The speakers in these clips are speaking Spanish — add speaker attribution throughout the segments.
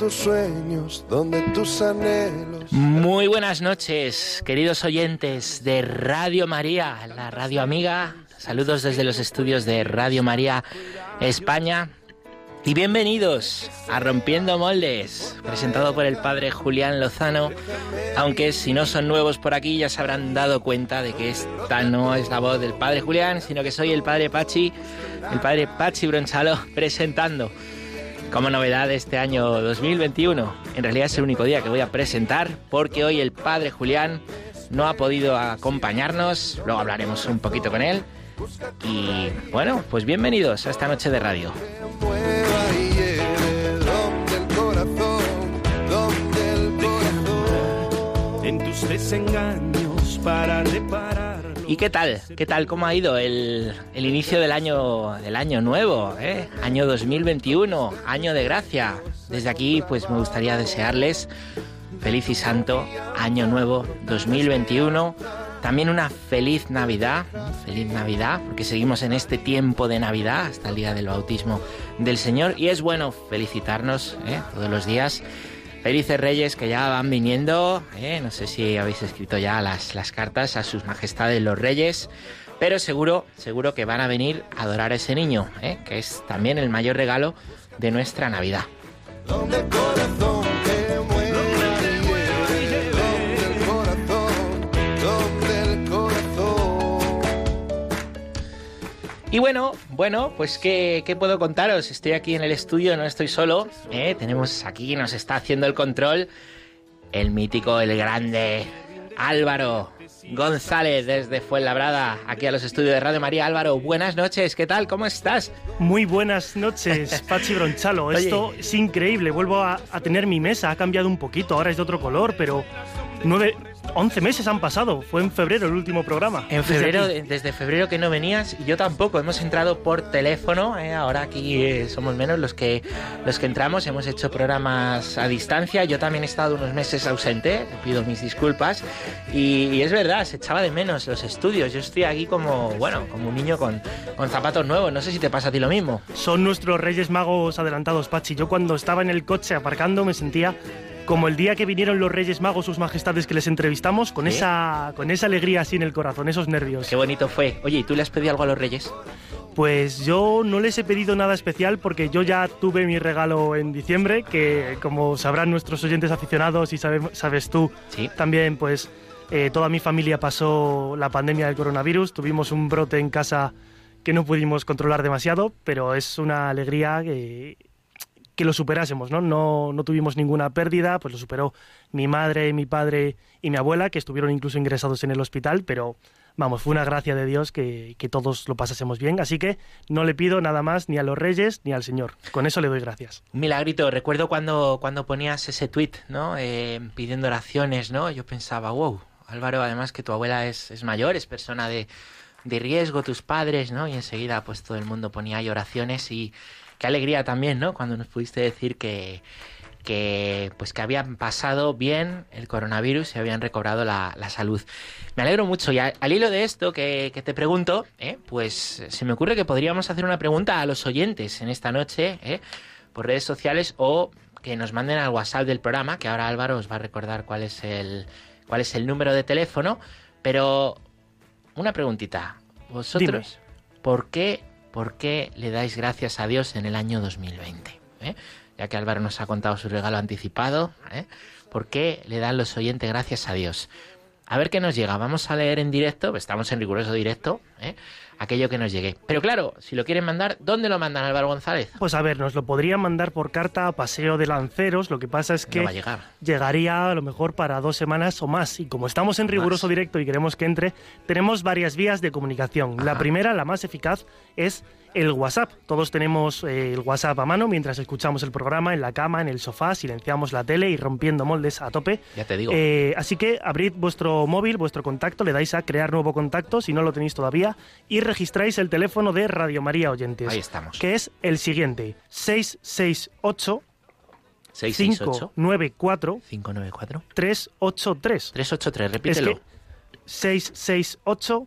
Speaker 1: Tus sueños, donde tus anhelos.
Speaker 2: Muy buenas noches, queridos oyentes de Radio María, la radio amiga. Saludos desde los estudios de Radio María España. Y bienvenidos a Rompiendo Moldes, presentado por el padre Julián Lozano. Aunque si no son nuevos por aquí ya se habrán dado cuenta de que esta no es la voz del padre Julián, sino que soy el padre Pachi, el padre Pachi Bronchalo, presentando como novedad de este año 2021. En realidad es el único día que voy a presentar porque hoy el padre Julián no ha podido acompañarnos, luego hablaremos un poquito con él. Y bueno, pues bienvenidos a esta noche de radio. En tus desengaños para reparar ¿Y qué tal? ¿Qué tal? ¿Cómo ha ido el, inicio del año, del año nuevo? Eh? Año 2021, año de gracia. Desde aquí, pues me gustaría desearles feliz y santo año nuevo 2021. También una feliz Navidad, feliz Navidad, porque seguimos en este tiempo de Navidad hasta el día del bautismo del Señor y es bueno felicitarnos ¿eh? todos los días Felices Reyes que ya van viniendo, ¿eh? no sé si habéis escrito ya las, las cartas a sus majestades los Reyes, pero seguro, seguro que van a venir a adorar a ese niño, ¿eh? que es también el mayor regalo de nuestra Navidad. Y bueno, bueno, pues ¿qué, puedo contaros? Estoy aquí en el estudio, no estoy solo. ¿eh? Tenemos aquí, nos está haciendo el control, el mítico, el grande Álvaro González desde Fuenlabrada, aquí a los estudios de Radio María. Álvaro, buenas noches, ¿qué tal? ¿Cómo estás?
Speaker 3: Muy buenas noches, Pachi Bronchalo. Esto es increíble, vuelvo a, a, tener mi mesa, ha cambiado un poquito, ahora es de otro color, pero nueve, 11 meses han pasado, fue en febrero el último programa.
Speaker 2: En febrero, desde, febrero que no venías, y yo tampoco, hemos entrado por teléfono, ¿eh? ahora aquí eh, somos menos los que, los que entramos, hemos hecho programas a distancia, yo también he estado unos meses ausente, pido mis disculpas, y, es verdad, se echaba de menos los estudios, yo estoy aquí como, bueno, como un niño con, con zapatos nuevos, no sé si te pasa a ti lo mismo.
Speaker 3: Son nuestros Reyes Magos adelantados, Pachi, yo cuando estaba en el coche aparcando me sentía como el día que vinieron los Reyes Magos, sus majestades que les entrevistamos, con, esa, con esa alegría así en el corazón, esos nervios.
Speaker 2: Qué bonito fue. Oye, ¿y tú le has pedido algo a los Reyes?
Speaker 3: Pues yo no les he pedido nada especial porque yo ya tuve mi regalo en diciembre, que como sabrán nuestros oyentes aficionados y sabes tú, ¿Sí? también pues eh, toda mi familia pasó la pandemia del coronavirus, tuvimos un brote en casa que no pudimos controlar demasiado, pero es una alegría que que lo superásemos, ¿no? ¿no? No tuvimos ninguna pérdida, pues lo superó mi madre, mi padre y mi abuela, que estuvieron incluso ingresados en el hospital, pero vamos, fue una gracia de Dios que, todos lo pasásemos bien, así que no le pido nada más ni a los reyes ni al Señor, con eso le doy gracias.
Speaker 2: milagrito, recuerdo cuando, cuando ponías ese tweet, ¿no? Eh, pidiendo oraciones, ¿no? Yo pensaba, wow, Álvaro, además que tu abuela es, es mayor, es persona de, de riesgo, tus padres, ¿no? Y enseguida pues todo el mundo ponía ahí oraciones y qué alegría también, ¿no? Cuando nos pudiste decir que, que pues que habían pasado bien el coronavirus y habían recobrado la, salud. Me alegro mucho y al, hilo de esto que, te pregunto, ¿eh? pues se me ocurre que podríamos hacer una pregunta a los oyentes en esta noche ¿eh? por redes sociales o que nos manden al WhatsApp del programa, que ahora Álvaro os va a recordar cuál es el, cuál es el número de teléfono, pero una preguntita. ¿Vosotros por qué ¿por qué le dais gracias a Dios en el año 2020? ¿Eh? Ya que Álvaro nos ha contado su regalo anticipado, ¿eh? ¿por qué le dan los oyentes gracias a Dios? A ver qué nos llega. Vamos a leer en directo, estamos en riguroso directo, ¿eh? Aquello que nos llegue. Pero claro, si lo quieren mandar, ¿dónde lo mandan Álvaro González?
Speaker 3: Pues a ver, nos lo podrían mandar por carta a Paseo de Lanceros, lo que pasa es que
Speaker 2: va a llegar.
Speaker 3: llegaría a lo mejor para dos semanas o más. Y como estamos en riguroso directo y queremos que entre, tenemos varias vías de comunicación. La primera, la más eficaz, es el WhatsApp. Todos tenemos eh, el WhatsApp a mano mientras escuchamos el programa en la cama, en el sofá, silenciamos la tele y rompiendo moldes a tope.
Speaker 2: Ya te digo.
Speaker 3: Eh, así que abrid vuestro móvil, vuestro contacto, le dais a crear nuevo contacto si no lo tenéis todavía y registráis el teléfono de Radio María Oyentes.
Speaker 2: Ahí estamos.
Speaker 3: Que es el siguiente: 668
Speaker 2: 668
Speaker 3: 594
Speaker 2: 594
Speaker 3: 383.
Speaker 2: 383, repítelo.
Speaker 3: Es que 668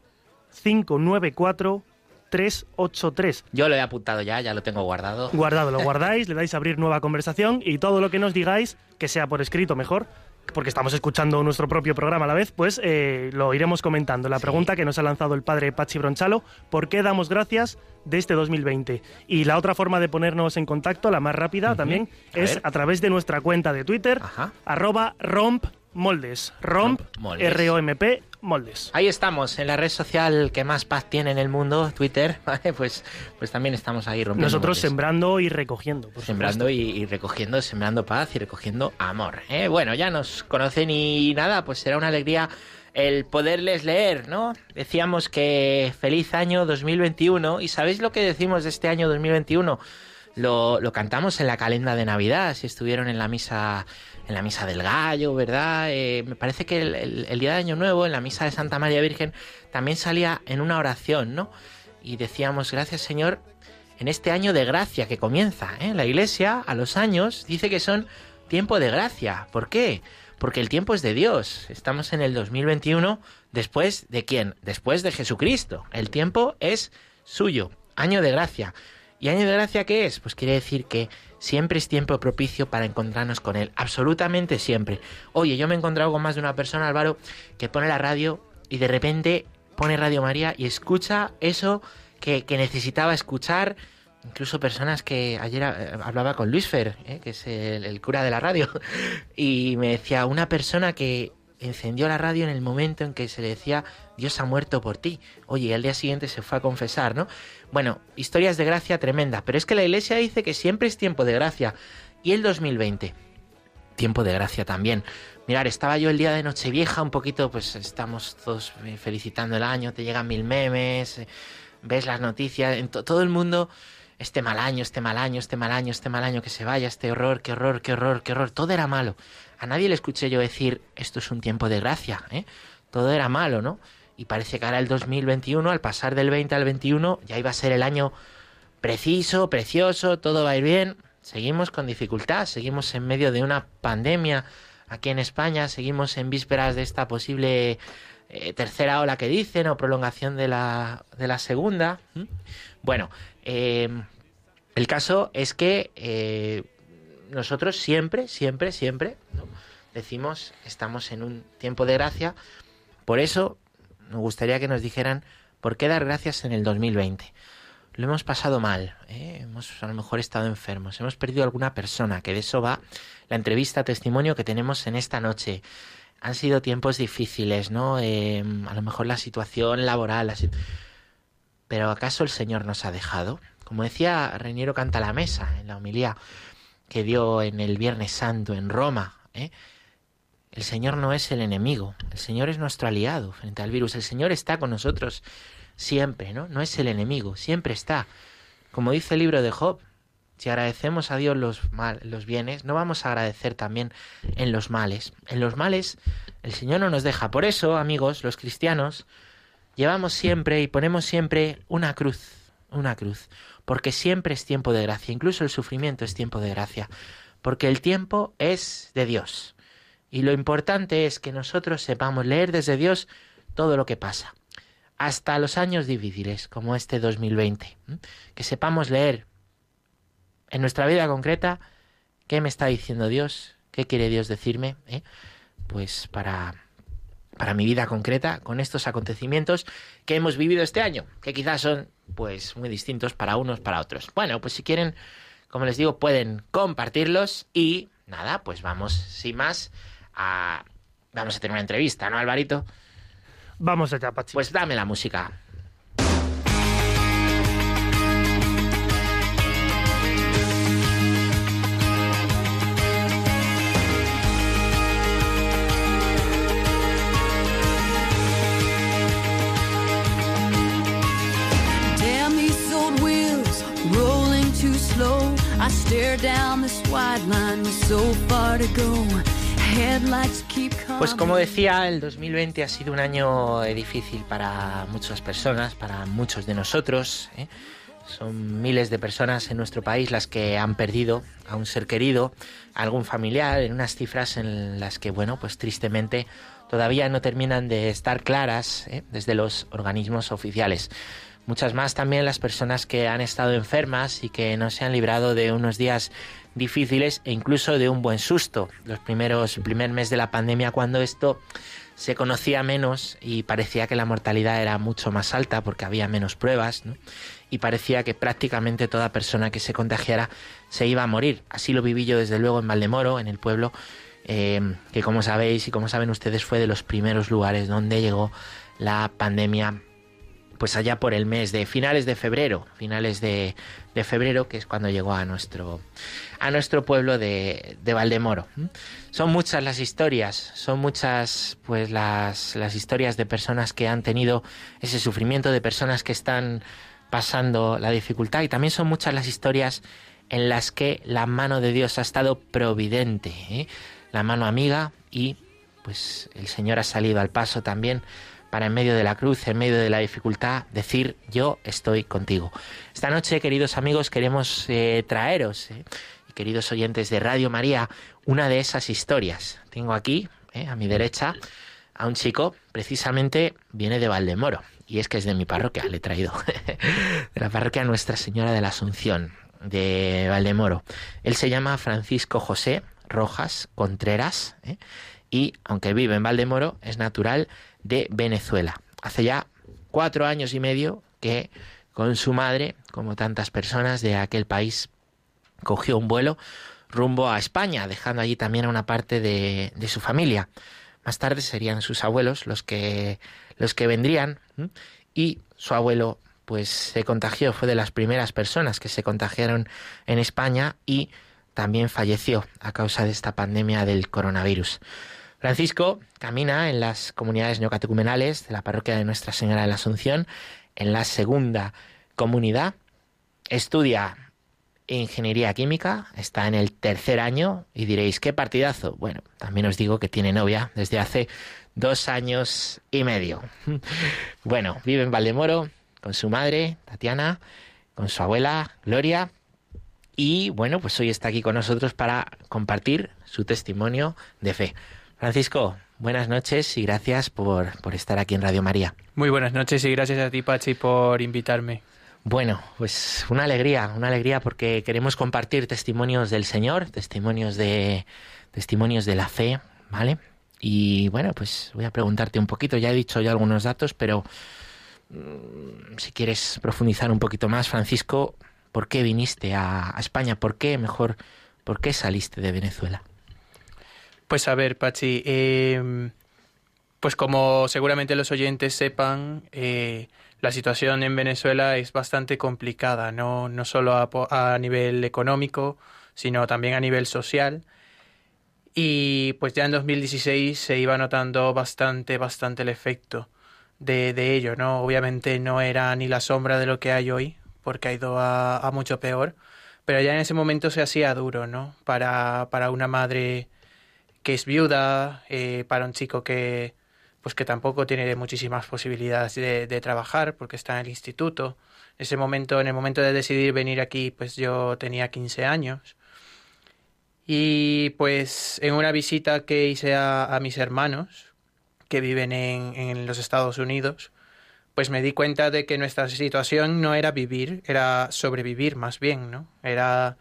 Speaker 3: 594 383.
Speaker 2: Yo lo he apuntado ya, ya lo tengo guardado.
Speaker 3: Guardado, lo guardáis, le dais a abrir nueva conversación y todo lo que nos digáis, que sea por escrito mejor, porque estamos escuchando nuestro propio programa a la vez, pues eh, lo iremos comentando. La pregunta que nos ha lanzado el padre Pachi Bronchalo, ¿por qué damos gracias de este 2020? Y la otra forma de ponernos en contacto, la más rápida también,
Speaker 2: A
Speaker 3: es
Speaker 2: ver.
Speaker 3: a través de nuestra cuenta de Twitter,
Speaker 2: Ajá.
Speaker 3: arroba Romp
Speaker 2: moldes.
Speaker 3: R-O-M-P, moldes.
Speaker 2: Ahí estamos, en la red social que más paz tiene en el mundo, Twitter, ¿vale? Pues, pues también estamos ahí rompiendo.
Speaker 3: Nosotros
Speaker 2: moldes.
Speaker 3: sembrando y recogiendo. por
Speaker 2: Sembrando y, y recogiendo, sembrando paz y recogiendo amor. ¿eh? Bueno, ya nos conocen y nada, pues será una alegría el poderles leer, ¿no? Decíamos que feliz año 2021 y ¿sabéis lo que decimos de este año 2021? Lo, lo cantamos en la calenda de Navidad, si estuvieron en la misa en la misa del gallo, ¿verdad? Eh, me parece que el, día de Año Nuevo, en la misa de Santa María Virgen, también salía en una oración, ¿no? Y decíamos, gracias Señor, en este año de gracia que comienza. ¿eh? La Iglesia, a los años, dice que son tiempo de gracia. ¿Por qué? Porque el tiempo es de Dios. Estamos en el 2021 después de quién? Después de Jesucristo. El tiempo es suyo. Año de gracia. ¿Y año de gracia qué es? Pues quiere decir que siempre es tiempo propicio para encontrarnos con Él. Absolutamente siempre. Oye, yo me he encontrado con más de una persona, Álvaro, que pone la radio y de repente pone Radio María y escucha eso que, necesitaba escuchar. Incluso personas que ayer eh, hablaba con Luis Fer, eh, que es el, el cura de la radio, y me decía una persona que encendió la radio en el momento en que se le decía Dios ha muerto por ti. Oye, y al día siguiente se fue a confesar, ¿no? Bueno, historias de gracia tremendas, pero es que la iglesia dice que siempre es tiempo de gracia. Y el 2020, tiempo de gracia también. Mirar, estaba yo el día de Nochevieja, un poquito, pues estamos todos eh, felicitando el año, te llegan mil memes, eh, ves las noticias, en to- todo el mundo, este mal año, este mal año, este mal año, este mal año, que se vaya, este horror, qué horror, qué horror, qué horror, todo era malo. A nadie le escuché yo decir, esto es un tiempo de gracia, ¿eh? Todo era malo, ¿no? Y parece que ahora el 2021, al pasar del 20 al 21, ya iba a ser el año preciso, precioso, todo va a ir bien. Seguimos con dificultad, seguimos en medio de una pandemia aquí en España, seguimos en vísperas de esta posible eh, tercera ola que dicen o prolongación de la, de la segunda. Bueno, eh, el caso es que eh, nosotros siempre, siempre, siempre. Decimos estamos en un tiempo de gracia. Por eso me gustaría que nos dijeran por qué dar gracias en el 2020 lo hemos pasado mal, ¿eh? hemos a lo mejor estado enfermos, hemos perdido alguna persona, que de eso va la entrevista testimonio que tenemos en esta noche. Han sido tiempos difíciles, ¿no? Eh, a lo mejor la situación laboral, la sit- pero ¿acaso el Señor nos ha dejado? Como decía Reiniero Canta la Mesa en la homilía que dio en el Viernes Santo en Roma, ¿eh? El Señor no es el enemigo, el Señor es nuestro aliado frente al virus, el Señor está con nosotros siempre, ¿no? No es el enemigo, siempre está. Como dice el libro de Job, si agradecemos a Dios los, mal, los bienes, no vamos a agradecer también en los males. En los males el Señor no nos deja. Por eso, amigos, los cristianos, llevamos siempre y ponemos siempre una cruz, una cruz, porque siempre es tiempo de gracia, incluso el sufrimiento es tiempo de gracia, porque el tiempo es de Dios. Y lo importante es que nosotros sepamos leer desde Dios todo lo que pasa hasta los años difíciles como este 2020. ¿m? Que sepamos leer en nuestra vida concreta qué me está diciendo Dios, qué quiere Dios decirme, ¿eh? pues para, para mi vida concreta con estos acontecimientos que hemos vivido este año, que quizás son pues muy distintos para unos, para otros. Bueno, pues si quieren, como les digo, pueden compartirlos y nada, pues vamos sin más a... Vamos a tener una entrevista, ¿no, Alvarito?
Speaker 3: Vamos allá, Pachi.
Speaker 2: Pues dame la música.
Speaker 4: I stare down this wide line with so far to go.
Speaker 2: Pues como decía, el 2020 ha sido un año difícil para muchas personas, para muchos de nosotros. ¿eh? Son miles de personas en nuestro país las que han perdido a un ser querido, a algún familiar, en unas cifras en las que, bueno, pues tristemente todavía no terminan de estar claras ¿eh? desde los organismos oficiales. Muchas más también las personas que han estado enfermas y que no se han librado de unos días difíciles e incluso de un buen susto. Los primeros, el primer mes de la pandemia, cuando esto se conocía menos y parecía que la mortalidad era mucho más alta porque había menos pruebas y parecía que prácticamente toda persona que se contagiara se iba a morir. Así lo viví yo desde luego en Valdemoro, en el pueblo, eh, que como sabéis y como saben ustedes fue de los primeros lugares donde llegó la pandemia pues allá por el mes de finales de febrero, finales de, febrero, que es cuando llegó a nuestro, a nuestro pueblo de, de, Valdemoro. Son muchas las historias, son muchas pues las, las historias de personas que han tenido ese sufrimiento, de personas que están pasando la dificultad y también son muchas las historias en las que la mano de Dios ha estado providente, ¿eh? la mano amiga y pues el Señor ha salido al paso también para en medio de la cruz, en medio de la dificultad, decir yo estoy contigo. Esta noche, queridos amigos, queremos eh, traeros, eh, queridos oyentes de Radio María, una de esas historias. Tengo aquí, eh, a mi derecha, a un chico, precisamente viene de Valdemoro, y es que es de mi parroquia, le he traído, de la parroquia Nuestra Señora de la Asunción, de Valdemoro. Él se llama Francisco José Rojas Contreras, y aunque vive en Valdemoro, es natural de Venezuela. Hace ya cuatro años y medio que con su madre, como tantas personas de aquel país, cogió un vuelo rumbo a España, dejando allí también a una parte de, de su familia. Más tarde serían sus abuelos los que, los que vendrían y su abuelo pues se contagió, fue de las primeras personas que se contagiaron en España y también falleció a causa de esta pandemia del coronavirus. Francisco camina en las comunidades neocatecumenales de la parroquia de Nuestra Señora de la Asunción, en la segunda comunidad. Estudia ingeniería química, está en el tercer año y diréis, ¿qué partidazo? Bueno, también os digo que tiene novia desde hace dos años y medio. Bueno, vive en Valdemoro con su madre, Tatiana, con su abuela, Gloria, y bueno, pues hoy está aquí con nosotros para compartir su testimonio de fe. Francisco, buenas noches y gracias por, estar aquí en Radio María.
Speaker 5: Muy buenas noches y gracias a ti, Pachi, por invitarme.
Speaker 2: Bueno, pues una alegría, una alegría porque queremos compartir testimonios del Señor, testimonios de testimonios de la fe, ¿vale? Y bueno, pues voy a preguntarte un poquito, ya he dicho ya algunos datos, pero mm, si quieres profundizar un poquito más, Francisco, ¿por qué viniste a, a España? ¿Por qué, mejor, por qué saliste de Venezuela?
Speaker 5: Pues a ver, Pachi, em, pues como seguramente los oyentes sepan, eh, la situación en Venezuela es bastante complicada, no, no solo a, nivel económico, sino también a nivel social. Y pues ya en 2016 se iba notando bastante, bastante el efecto de, de ello, ¿no? Obviamente no era ni la sombra de lo que hay hoy, porque ha ido a, a mucho peor, pero ya en ese momento se hacía duro, ¿no? Para, para una madre que es viuda, eh, para un chico que pues que tampoco tiene muchísimas posibilidades de, trabajar porque está en el instituto. Ese momento, en el momento de decidir venir aquí, pues yo tenía 15 años. Y pues en una visita que hice a, mis hermanos, que viven en, en, los Estados Unidos, pues me di cuenta de que nuestra situación no era vivir, era sobrevivir más bien, ¿no? Era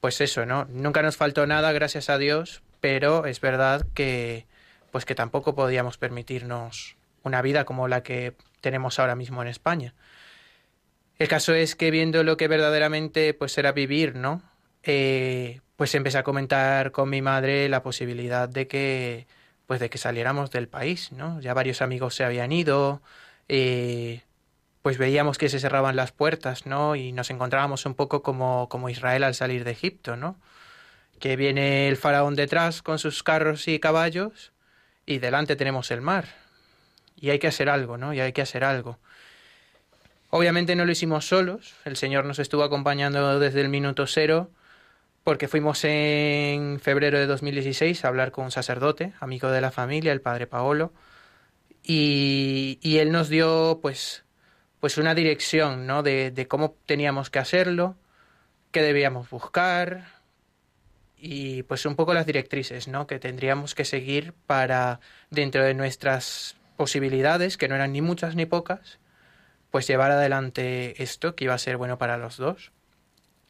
Speaker 5: pues eso, ¿no? Nunca nos faltó nada, gracias a Dios, pero es verdad que pues que tampoco podíamos permitirnos una vida como la que tenemos ahora mismo en España. El caso es que viendo lo que verdaderamente pues era vivir, ¿no? Eh, pues empecé a comentar con mi madre la posibilidad de que pues de que saliéramos del país, ¿no? Ya varios amigos se habían ido, eh, pues veíamos que se cerraban las puertas, ¿no? Y nos encontrábamos un poco como, como Israel al salir de Egipto, ¿no? Que viene el faraón detrás con sus carros y caballos y delante tenemos el mar. Y hay que hacer algo, ¿no? Y hay que hacer algo. Obviamente no lo hicimos solos, el Señor nos estuvo acompañando desde el minuto cero porque fuimos en febrero de 2016 a hablar con un sacerdote, amigo de la familia, el padre Paolo, y, y él nos dio pues, pues una dirección ¿no? de, de cómo teníamos que hacerlo, qué debíamos buscar y pues un poco las directrices ¿no? que tendríamos que seguir para dentro de nuestras posibilidades, que no eran ni muchas ni pocas, pues llevar adelante esto que iba a ser bueno para los dos.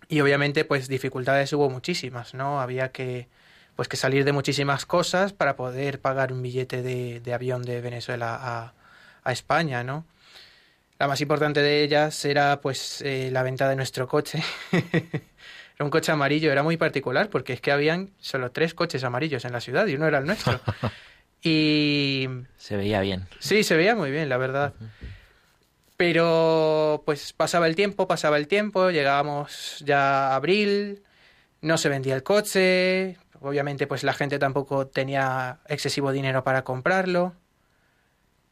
Speaker 5: Y obviamente pues dificultades hubo muchísimas, ¿no? Había que pues que salir de muchísimas cosas para poder pagar un billete de, de avión de Venezuela a, a, España, ¿no? La más importante de ellas era pues eh, la venta de nuestro coche. era un coche amarillo, era muy particular porque es que habían solo tres coches amarillos en la ciudad y uno era el nuestro. y...
Speaker 2: Se veía bien.
Speaker 5: Sí, se veía muy bien, la verdad. Uh -huh. Pero pues pasaba el tiempo, pasaba el tiempo, llegábamos ya a abril, no se vendía el coche, obviamente pues la gente tampoco tenía excesivo dinero para comprarlo.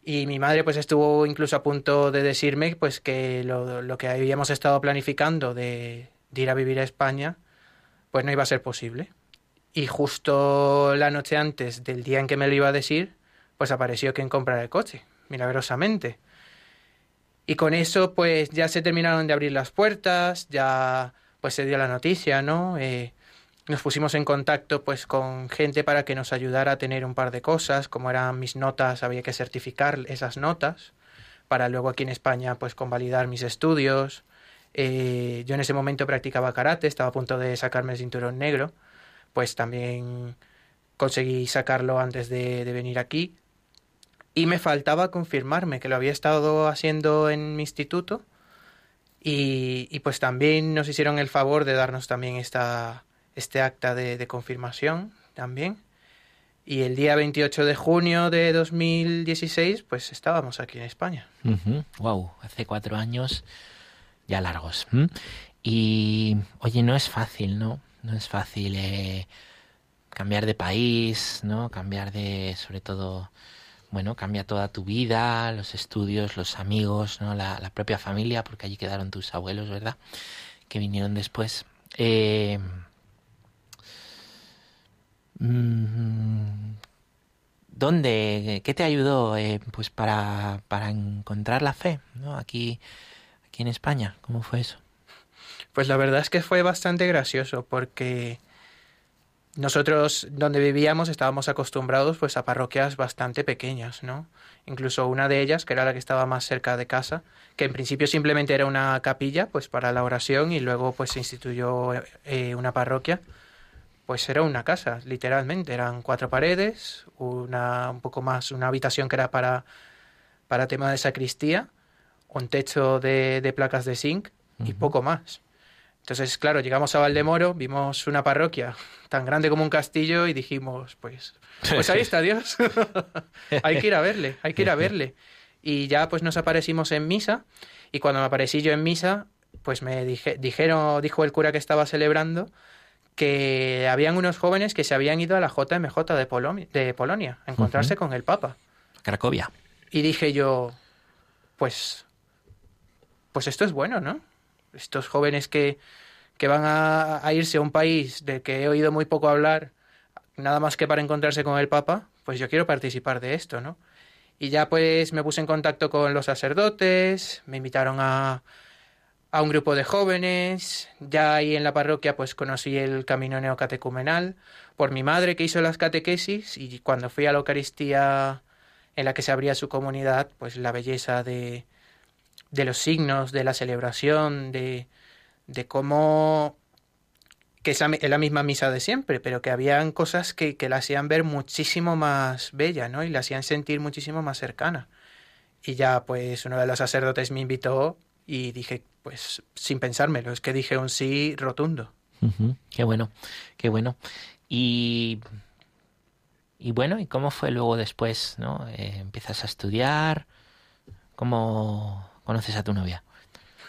Speaker 5: Y mi madre pues estuvo incluso a punto de decirme pues que lo, lo que habíamos estado planificando de, de, ir a vivir a España pues no iba a ser posible. Y justo la noche antes del día en que me lo iba a decir, pues apareció quien comprara el coche, milagrosamente. Y con eso, pues ya se terminaron de abrir las puertas, ya pues se dio la noticia, ¿no? Eh, nos pusimos en contacto pues con gente para que nos ayudara a tener un par de cosas, como eran mis notas, había que certificar esas notas para luego aquí en España pues convalidar mis estudios. Eh, yo en ese momento practicaba karate, estaba a punto de sacarme el cinturón negro, pues también conseguí sacarlo antes de, venir aquí y me faltaba confirmarme que lo había estado haciendo en mi instituto y, pues también nos hicieron el favor de darnos también esta, este acta de, de, confirmación también. Y el día 28 de junio de 2016 pues estábamos aquí en España.
Speaker 2: Uh -huh. Wow, hace cuatro años ya largos. ¿Mm? Y oye, no es fácil, ¿no? No es fácil eh, cambiar de país, ¿no? Cambiar de, sobre todo bueno, cambia toda tu vida, los estudios, los amigos, ¿no? la, propia familia, porque allí quedaron tus abuelos, ¿verdad? Que vinieron después. Eh, ¿Dónde? ¿Qué te ayudó eh, pues para, para encontrar la fe ¿no? aquí, en España? ¿Cómo fue eso?
Speaker 5: Pues la verdad es que fue bastante gracioso porque nosotros donde vivíamos estábamos acostumbrados pues a parroquias bastante pequeñas, ¿no? Incluso una de ellas, que era la que estaba más cerca de casa, que en principio simplemente era una capilla pues para la oración y luego pues se instituyó eh, una parroquia, pues era una casa, literalmente, eran cuatro paredes, una un poco más, una habitación que era para, para tema de sacristía, un techo de, de placas de zinc y uh -huh. poco más. Entonces, claro, llegamos a Valdemoro, vimos una parroquia tan grande como un castillo y dijimos, pues, pues ahí está Dios. hay que ir a verle, hay que ir a verle. Y ya pues nos aparecimos en misa y cuando me aparecí yo en misa, pues me dije, dijeron, dijo el cura que estaba celebrando que habían unos jóvenes que se habían ido a la JMJ de, Polonia, de Polonia a encontrarse uh -huh. con el Papa.
Speaker 2: Cracovia.
Speaker 5: Y dije yo, pues, pues esto es bueno, ¿no? estos jóvenes que, que van a, irse a un país del que he oído muy poco hablar, nada más que para encontrarse con el Papa, pues yo quiero participar de esto, ¿no? Y ya pues me puse en contacto con los sacerdotes, me invitaron a, a un grupo de jóvenes, ya ahí en la parroquia pues conocí el camino neocatecumenal por mi madre que hizo las catequesis y cuando fui a la Eucaristía en la que se abría su comunidad, pues la belleza de, de los signos, de la celebración, de, de cómo que es la misma misa de siempre, pero que habían cosas que, que la hacían ver muchísimo más bella, ¿no? Y la hacían sentir muchísimo más cercana. Y ya, pues, uno de los sacerdotes me invitó y dije, pues, sin pensármelo, es que dije un sí rotundo.
Speaker 2: Qué bueno, qué bueno. Y, y bueno, ¿y cómo fue luego después, no? Eh, ¿Empiezas a estudiar? ¿Cómo, conoces a tu novia?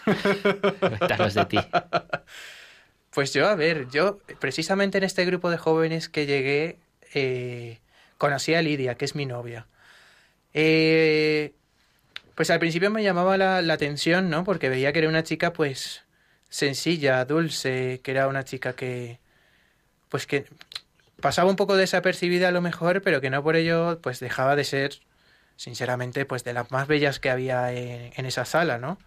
Speaker 2: Cuéntanos de ti.
Speaker 5: Pues yo, a ver, yo precisamente en este grupo de jóvenes que llegué, eh, conocí a Lidia, que es mi novia. Eh, pues al principio me llamaba la, la, atención, ¿no? Porque veía que era una chica, pues, sencilla, dulce, que era una chica que, pues que pasaba un poco desapercibida a lo mejor, pero que no por ello pues dejaba de ser, sinceramente, pues de las más bellas que había en, esa sala, ¿no?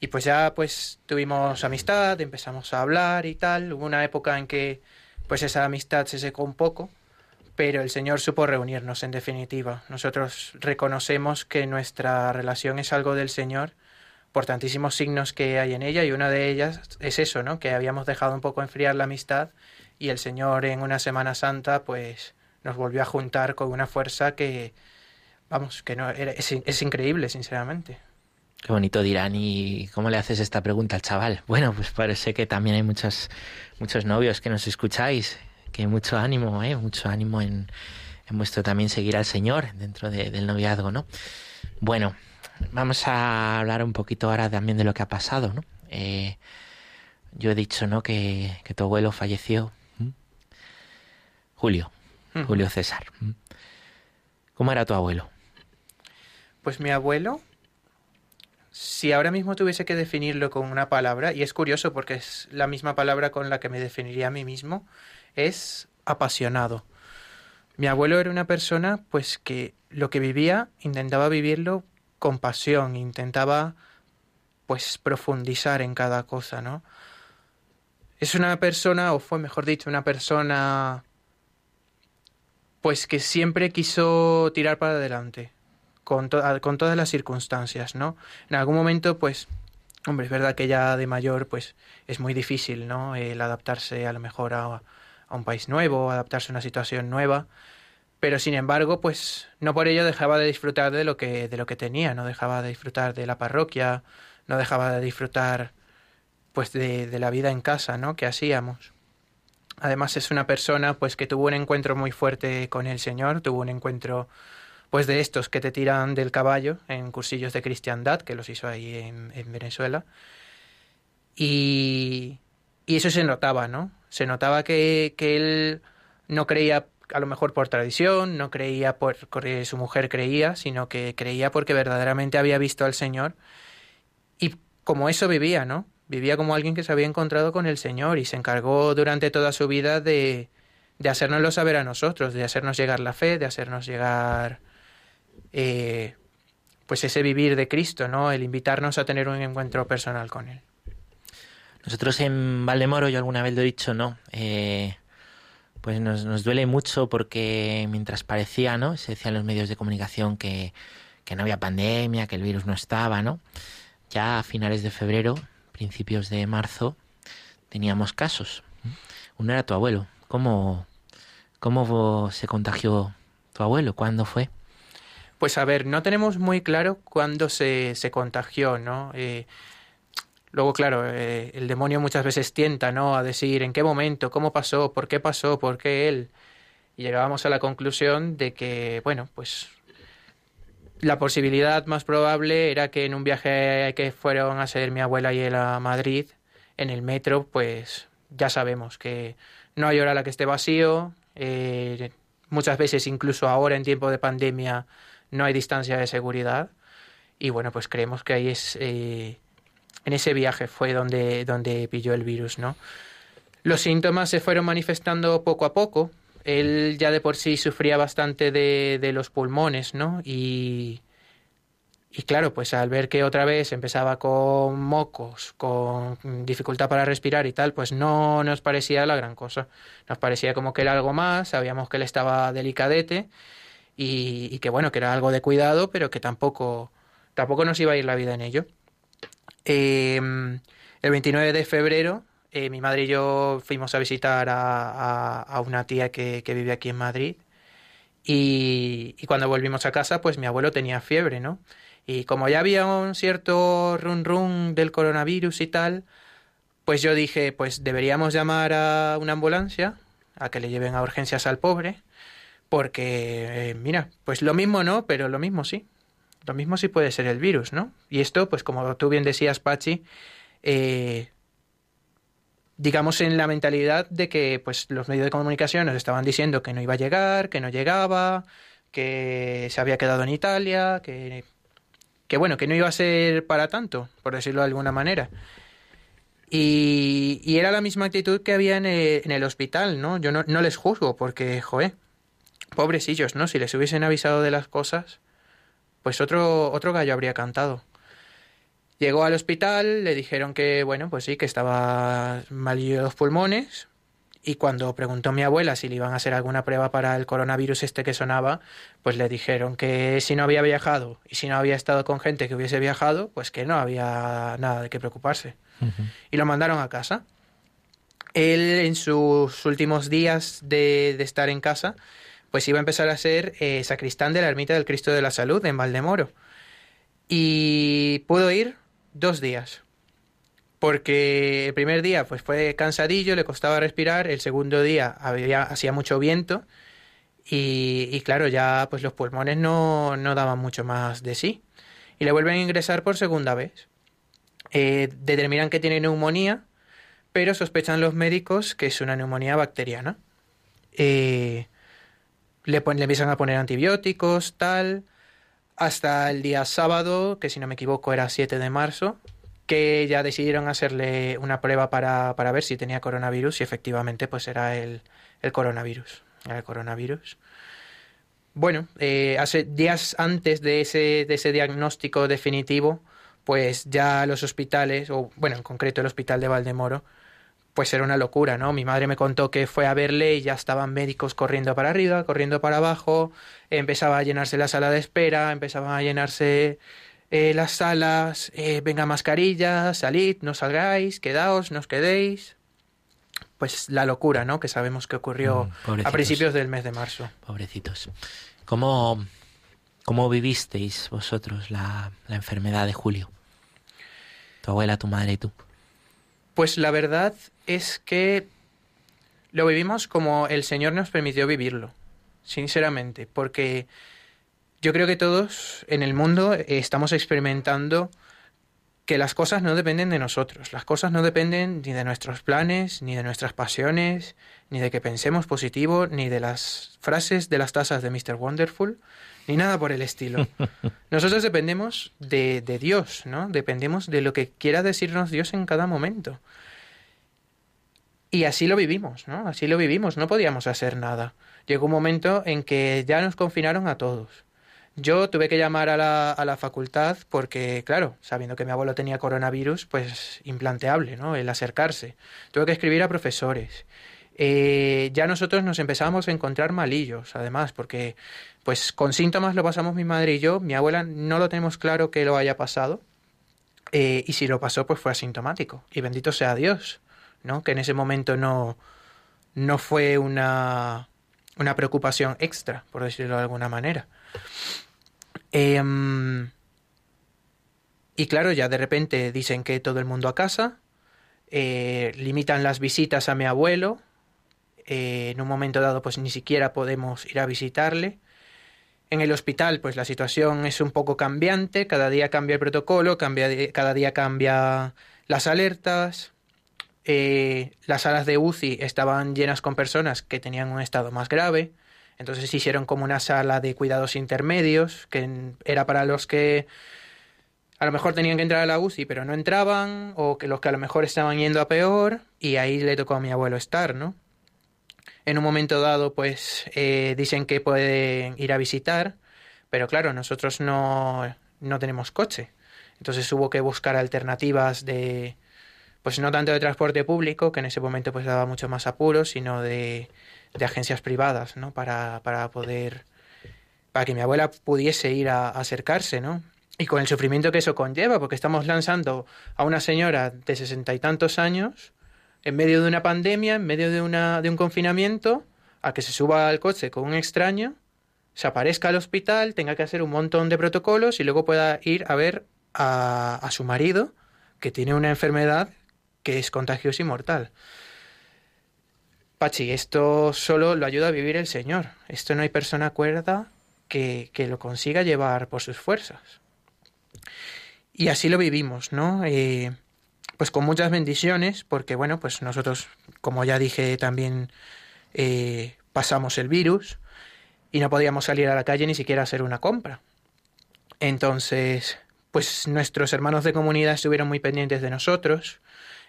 Speaker 5: Y pues ya pues tuvimos amistad, empezamos a hablar y tal. Hubo una época en que pues esa amistad se secó un poco, pero el Señor supo reunirnos en definitiva. Nosotros reconocemos que nuestra relación es algo del Señor por tantísimos signos que hay en ella y una de ellas es eso, ¿no? Que habíamos dejado un poco enfriar la amistad y el Señor en una Semana Santa pues nos volvió a juntar con una fuerza que vamos, que no es, es increíble, sinceramente.
Speaker 2: Qué bonito dirán. ¿Y cómo le haces esta pregunta al chaval? Bueno, pues parece que también hay muchos, muchos novios que nos escucháis. Que mucho ánimo, ¿eh? Mucho ánimo en, en vuestro también seguir al Señor dentro del noviazgo, ¿no? Bueno, vamos a hablar un poquito ahora también de lo que ha pasado, ¿no? Eh, yo he dicho, ¿no? Que, que tu abuelo falleció. Julio, Julio César. ¿Cómo era tu abuelo?
Speaker 5: Pues mi abuelo si ahora mismo tuviese que definirlo con una palabra, y es curioso porque es la misma palabra con la que me definiría a mí mismo, es apasionado. Mi abuelo era una persona pues que lo que vivía intentaba vivirlo con pasión, intentaba pues profundizar en cada cosa, ¿no? Es una persona, o fue mejor dicho, una persona pues que siempre quiso tirar para adelante con, con todas las circunstancias, ¿no? En algún momento, pues, hombre, es verdad que ya de mayor, pues, es muy difícil, ¿no? El adaptarse a lo mejor a, a un país nuevo, adaptarse a una situación nueva, pero sin embargo, pues, no por ello dejaba de disfrutar de lo que, de lo que tenía, no dejaba de disfrutar de la parroquia, no dejaba de disfrutar, pues, de, de la vida en casa, ¿no? Que hacíamos. Además es una persona pues que tuvo un encuentro muy fuerte con el Señor, tuvo un encuentro pues de estos que te tiran del caballo en cursillos de cristiandad, que los hizo ahí en, Venezuela. Y, y, eso se notaba, ¿no? Se notaba que, que, él no creía a lo mejor por tradición, no creía porque su mujer creía, sino que creía porque verdaderamente había visto al Señor. Y como eso vivía, ¿no? Vivía como alguien que se había encontrado con el Señor y se encargó durante toda su vida de, de hacérnoslo saber a nosotros, de hacernos llegar la fe, de hacernos llegar eh, pues ese vivir de Cristo, ¿no? El invitarnos a tener un encuentro personal con Él.
Speaker 2: Nosotros en Valdemoro, yo alguna vez lo he dicho, ¿no? Eh, pues nos, nos, duele mucho porque mientras parecía, ¿no? Se decía en los medios de comunicación que, que no había pandemia, que el virus no estaba, ¿no? Ya a finales de febrero, principios de marzo, teníamos casos. Uno era tu abuelo. ¿Cómo, cómo se contagió tu abuelo? ¿Cuándo fue?
Speaker 5: Pues a ver, no tenemos muy claro cuándo se, se contagió, ¿no? Eh, luego, claro, eh, el demonio muchas veces tienta, ¿no? A decir en qué momento, cómo pasó, por qué pasó, por qué él. Y llegábamos a la conclusión de que, bueno, pues la posibilidad más probable era que en un viaje que fueron a ser mi abuela y él a Madrid, en el metro, pues ya sabemos que no hay hora a la que esté vacío. Eh, muchas veces, incluso ahora en tiempo de pandemia, no hay distancia de seguridad y bueno, pues creemos que ahí es, eh, en ese viaje fue donde, donde pilló el virus, ¿no? Los síntomas se fueron manifestando poco a poco. Él ya de por sí sufría bastante de, de los pulmones, ¿no? Y, y claro, pues al ver que otra vez empezaba con mocos, con dificultad para respirar y tal, pues no nos parecía la gran cosa. Nos parecía como que era algo más, sabíamos que él estaba delicadete y, que bueno, que era algo de cuidado, pero que tampoco, tampoco nos iba a ir la vida en ello. Em, el 29 de febrero eh, mi madre y yo fuimos a visitar a, una tía que, que, vive aquí en Madrid y, y, cuando volvimos a casa pues mi abuelo tenía fiebre, ¿no? Y como ya había un cierto run run del coronavirus y tal, pues yo dije pues deberíamos llamar a una ambulancia a que le lleven a urgencias al pobre porque, eh, mira, pues lo mismo no, pero lo mismo sí. Lo mismo sí puede ser el virus, ¿no? Y esto, pues como tú bien decías, Pachi, eh, digamos en la mentalidad de que pues los medios de comunicación nos estaban diciendo que no iba a llegar, que no llegaba, que se había quedado en Italia, que, que bueno, que no iba a ser para tanto, por decirlo de alguna manera. Y, era la misma actitud que había en el, hospital, ¿no? Yo no, no, les juzgo porque, joé, pobrecillos, ¿no? Si les hubiesen avisado de las cosas, pues otro, otro gallo habría cantado. Llegó al hospital, le dijeron que, bueno, pues sí, que estaba mal de los pulmones. Y cuando preguntó mi abuela si le iban a hacer alguna prueba para el coronavirus este que sonaba, pues le dijeron que si no había viajado y si no había estado con gente que hubiese viajado, pues que no había nada de qué preocuparse. Y lo mandaron a casa. Él en sus últimos días de, de estar en casa, pues iba a empezar a ser eh, sacristán de la Ermita del Cristo de la Salud en Valdemoro. Y pudo ir dos días. Porque el primer día pues fue cansadillo, le costaba respirar, el segundo día había, hacía mucho viento y, claro, ya pues los pulmones no, no, daban mucho más de sí. Y le vuelven a ingresar por segunda vez. Eh, determinan que tiene neumonía, pero sospechan los médicos que es una neumonía bacteriana. Eh, le, le empiezan a poner antibióticos, tal, hasta el día sábado, que si no me equivoco era 7 de marzo, que ya decidieron hacerle una prueba para, para ver si tenía coronavirus y efectivamente pues era el, el coronavirus. El coronavirus. Bueno, eh, hace días antes de ese, de ese diagnóstico definitivo, pues ya los hospitales, o bueno, en concreto el hospital de Valdemoro, pues era una locura, ¿no? Mi madre me contó que fue a verle y ya estaban médicos corriendo para arriba, corriendo para abajo, empezaba a llenarse la sala de espera, empezaban a llenarse eh, las salas, eh, venga mascarillas, salid, no salgáis, quedaos, no os quedéis. Pues la locura, ¿no? Que sabemos que ocurrió mm, a principios del mes de marzo.
Speaker 2: Pobrecitos. ¿Cómo, cómo vivisteis vosotros la, la enfermedad de Julio? Tu abuela, tu madre y tú.
Speaker 5: Pues la verdad es que lo vivimos como el Señor nos permitió vivirlo, sinceramente, porque yo creo que todos en el mundo estamos experimentando que las cosas no dependen de nosotros, las cosas no dependen ni de nuestros planes, ni de nuestras pasiones, ni de que pensemos positivo, ni de las frases de las tazas de Mr. Wonderful, ni nada por el estilo. Nosotros dependemos de, de Dios, ¿no? Dependemos de lo que quiera decirnos Dios en cada momento. Y así lo vivimos, ¿no? Así lo vivimos, no podíamos hacer nada. Llegó un momento en que ya nos confinaron a todos. Yo tuve que llamar a la, a la facultad porque, claro, sabiendo que mi abuelo tenía coronavirus, pues implanteable, ¿no? El acercarse. Tuve que escribir a profesores. Eh, ya nosotros nos empezamos a encontrar malillos, además, porque pues con síntomas lo pasamos mi madre y yo. Mi abuela no lo tenemos claro que lo haya pasado. Eh, y si lo pasó, pues fue asintomático. Y bendito sea Dios. ¿no? Que en ese momento no, no fue una, una preocupación extra, por decirlo de alguna manera. Em, y claro, ya de repente dicen que todo el mundo a casa, eh, limitan las visitas a mi abuelo, eh, en un momento dado pues ni siquiera podemos ir a visitarle. En el hospital pues la situación es un poco cambiante, cada día cambia el protocolo, cambia, cada día cambia las alertas, eh, las salas de UCI estaban llenas con personas que tenían un estado más grave, entonces hicieron como una sala de cuidados intermedios, que era para los que a lo mejor tenían que entrar a la UCI pero no entraban, o que los que a lo mejor estaban yendo a peor, y ahí le tocó a mi abuelo estar, ¿no? En un momento dado, pues eh, dicen que pueden ir a visitar, pero claro, nosotros no, no tenemos coche. Entonces hubo que buscar alternativas de, pues no tanto de transporte público, que en ese momento pues daba mucho más apuro, sino de, de agencias privadas, ¿no? Para, para poder, para que mi abuela pudiese ir a, acercarse, ¿no? Y con el sufrimiento que eso conlleva, porque estamos lanzando a una señora de sesenta y tantos años, en medio de una pandemia, en medio de, una, de un confinamiento, a que se suba al coche con un extraño, se aparezca al hospital, tenga que hacer un montón de protocolos y luego pueda ir a ver a, a su marido, que tiene una enfermedad que es contagioso y mortal. Pachi, esto solo lo ayuda a vivir el Señor. Esto no hay persona cuerda que, que lo consiga llevar por sus fuerzas. Y así lo vivimos, ¿no? Eh, pues con muchas bendiciones, porque bueno, pues nosotros, como ya dije, también eh, pasamos el virus y no podíamos salir a la calle ni siquiera hacer una compra. Entonces, pues nuestros hermanos de comunidad estuvieron muy pendientes de nosotros,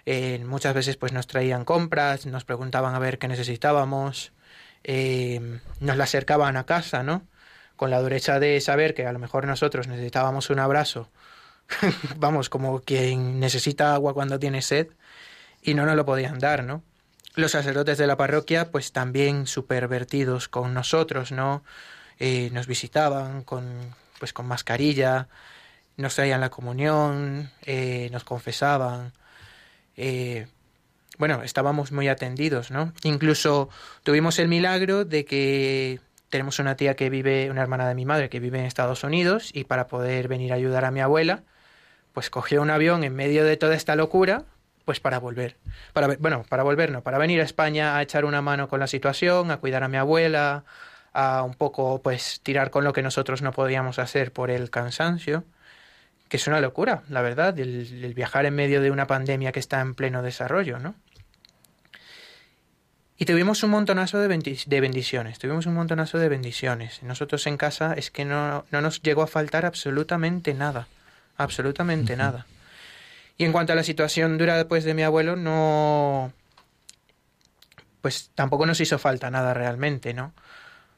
Speaker 5: Eh, muchas veces pues nos traían compras, nos preguntaban a ver qué necesitábamos, eh, nos la acercaban a casa, ¿no? Con la dureza de saber que a lo mejor nosotros necesitábamos un abrazo, vamos, como quien necesita agua cuando tiene sed, y no nos lo podían dar, ¿no? Los sacerdotes de la parroquia, pues también supervertidos con nosotros, ¿no? Eh, nos visitaban con, pues, con mascarilla, nos traían la comunión, eh, nos confesaban. Eh, bueno, estábamos muy atendidos, ¿no? Incluso tuvimos el milagro de que tenemos una tía que vive, una hermana de mi madre que vive en Estados Unidos y para poder venir a ayudar a mi abuela, pues cogió un avión en medio de toda esta locura, pues para volver. Para, bueno, para volver no, para venir a España a echar una mano con la situación, a cuidar a mi abuela, a un poco pues tirar con lo que nosotros no podíamos hacer por el cansancio, que es una locura, la verdad, el, viajar en medio de una pandemia que está en pleno desarrollo, ¿no? Y tuvimos un montonazo de, bendiciones, tuvimos un montonazo de bendiciones. Nosotros en casa es que no, no nos llegó a faltar absolutamente nada, absolutamente nada. Y en cuanto a la situación dura después de mi abuelo, no... Pues tampoco nos hizo falta nada realmente, ¿no?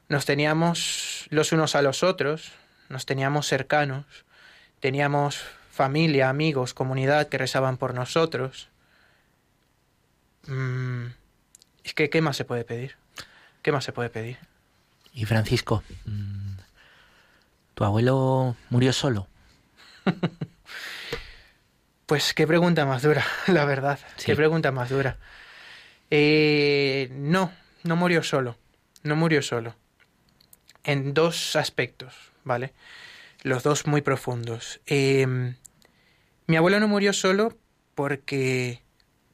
Speaker 5: Nos teníamos los unos a los otros, nos teníamos cercanos, teníamos familia, amigos, comunidad que rezaban por nosotros. Mm, es que, ¿qué más se puede pedir? ¿Qué más se puede pedir?
Speaker 2: Y Francisco, mm, ¿tu abuelo murió solo?
Speaker 5: pues qué pregunta más dura, la verdad. Qué pregunta más dura. Eh, no, no murió solo. No murió solo en dos aspectos, ¿vale? Los dos muy profundos. Em, mi abuelo no murió solo porque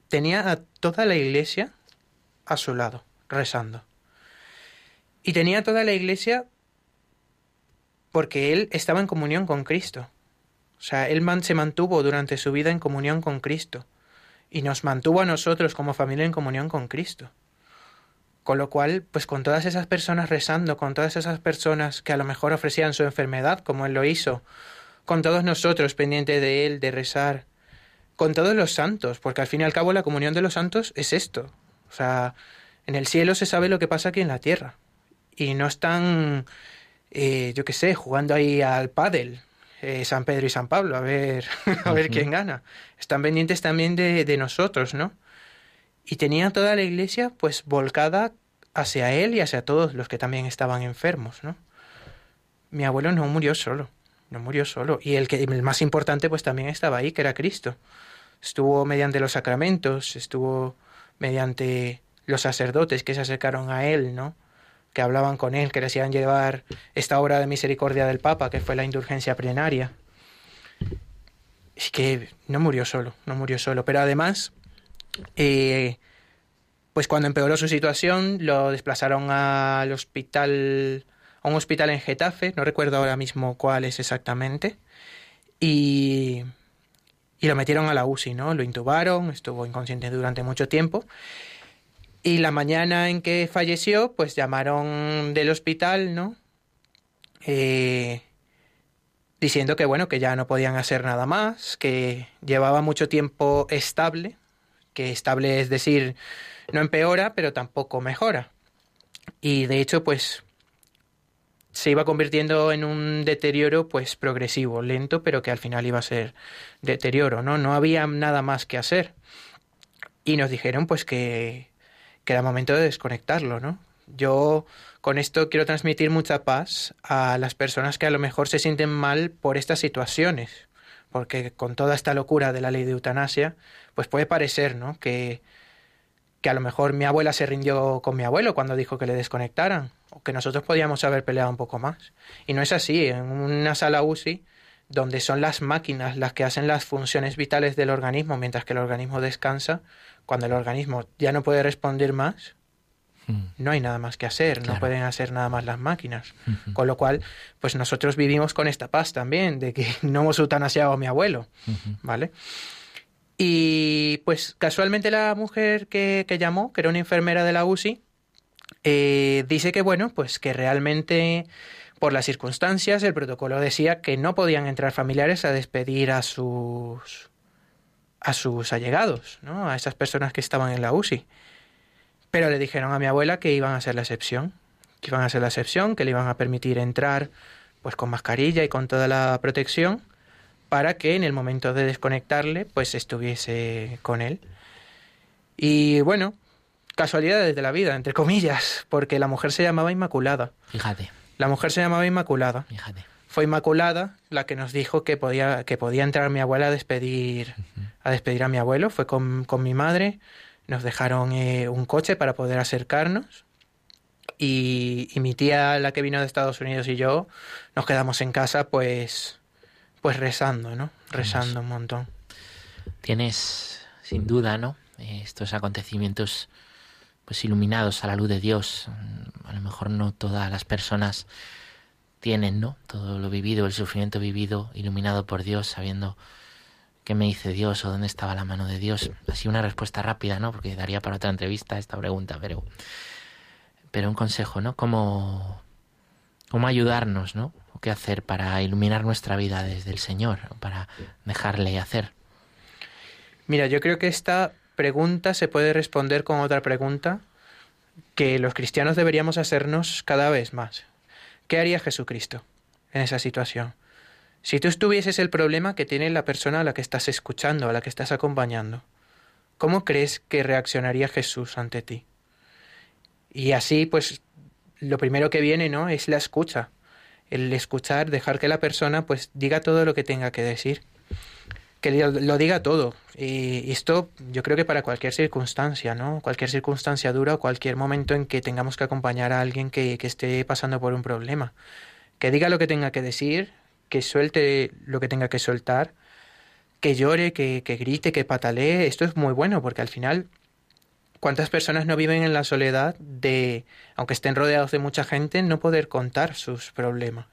Speaker 5: tenía a toda la iglesia a su lado, rezando. Y tenía a toda la iglesia porque él estaba en comunión con Cristo. O sea, él se mantuvo durante su vida en comunión con Cristo. Y nos mantuvo a nosotros como familia en comunión con Cristo. Con lo cual, pues con todas esas personas rezando, con todas esas personas que a lo mejor ofrecían su enfermedad, como él lo hizo, con todos nosotros pendientes de él, de rezar, con todos los santos, porque al fin y al cabo la comunión de los santos es esto. O sea, en el cielo se sabe lo que pasa aquí en la tierra. Y no están, eh, yo qué sé, jugando ahí al pádel, eh, San Pedro y San Pablo, a ver, a ver quién gana. Están pendientes también de, de nosotros, ¿no? y tenía toda la iglesia pues volcada hacia él y hacia todos los que también estaban enfermos, ¿no? Mi abuelo no murió solo, no murió solo y el que el más importante pues también estaba ahí, que era Cristo. Estuvo mediante los sacramentos, estuvo mediante los sacerdotes que se acercaron a él, ¿no? Que hablaban con él, que le hacían llevar esta obra de misericordia del Papa, que fue la indulgencia plenaria. Es que no murió solo, no murió solo, pero además eh, pues cuando empeoró su situación, lo desplazaron al hospital, a un hospital en Getafe, no recuerdo ahora mismo cuál es exactamente, y, y lo metieron a la UCI, ¿no? Lo intubaron, estuvo inconsciente durante mucho tiempo. Y la mañana en que falleció, pues llamaron del hospital, ¿no? Eh, diciendo que bueno, que ya no podían hacer nada más, que llevaba mucho tiempo estable, que estable es decir, no empeora, pero tampoco mejora. Y de hecho, pues se iba convirtiendo en un deterioro pues progresivo, lento, pero que al final iba a ser deterioro, ¿no? No había nada más que hacer. Y nos dijeron pues que, que era momento de desconectarlo, ¿no? Yo con esto quiero transmitir mucha paz a las personas que a lo mejor se sienten mal por estas situaciones, porque con toda esta locura de la ley de eutanasia, pues puede parecer, ¿no? Que, que a lo mejor mi abuela se rindió con mi abuelo cuando dijo que le desconectaran, o que nosotros podíamos haber peleado un poco más. Y no es así, en una sala UCI, donde son las máquinas las que hacen las funciones vitales del organismo mientras que el organismo descansa, cuando el organismo ya no puede responder más, mm. no hay nada más que hacer, no pueden hacer nada más las máquinas. Con lo cual, pues nosotros vivimos con esta paz también, de que no hemos eutanasiado a mi abuelo, ¿vale? Y pues casualmente la mujer que, llamó, que era una enfermera de la UCI, eh, dice que bueno, pues que realmente por las circunstancias el protocolo decía que no podían entrar familiares a despedir a sus a sus allegados, ¿no? a esas personas que estaban en la UCI. Pero le dijeron a mi abuela que iban a ser la excepción, que iban a ser la excepción, que le iban a permitir entrar pues con mascarilla y con toda la protección para que en el momento de desconectarle pues estuviese con él. Y bueno, casualidades de la vida, entre comillas, porque la mujer se llamaba Inmaculada.
Speaker 2: Fíjate.
Speaker 5: La mujer se llamaba Inmaculada.
Speaker 2: Fíjate.
Speaker 5: Fue Inmaculada la que nos dijo que podía, que podía entrar mi abuela a despedir, a despedir a mi abuelo. Fue con, con mi madre. Nos dejaron eh, un coche para poder acercarnos. Y, y, mi tía, la que vino de Estados Unidos, y yo nos quedamos en casa, pues, pues rezando, ¿no? Rezando un montón.
Speaker 2: Tienes, sin duda, ¿no? Estos acontecimientos, pues iluminados a la luz de Dios. A lo mejor no todas las personas tienen, ¿no? Todo lo vivido, el sufrimiento vivido, iluminado por Dios, sabiendo qué me dice Dios o dónde estaba la mano de Dios. Así una respuesta rápida, ¿no? Porque daría para otra entrevista esta pregunta, pero, pero un consejo, ¿no? ¿Cómo, cómo ayudarnos, ¿no? ¿O qué hacer para iluminar nuestra vida desde el Señor, para dejarle hacer?
Speaker 5: Mira, yo creo que esta pregunta se puede responder con otra pregunta que los cristianos deberíamos hacernos cada vez más. ¿Qué haría Jesucristo en esa situación? Si tú estuvieses el problema que tiene la persona a la que estás escuchando, a la que estás acompañando, ¿cómo crees que reaccionaría Jesús ante ti? Y así, pues, lo primero que viene, ¿no? Es la escucha. El escuchar, dejar que la persona, pues, diga todo lo que tenga que decir. Que lo diga todo. Y esto, yo creo que para cualquier circunstancia, ¿no? Cualquier circunstancia dura o cualquier momento en que tengamos que acompañar a alguien que, que esté pasando por un problema. Que diga lo que tenga que decir, que suelte lo que tenga que soltar, que llore, que, que, grite, que patalee. Esto es muy bueno porque al final, ¿cuántas personas no viven en la soledad de, aunque estén rodeados de mucha gente, no poder contar sus problemas?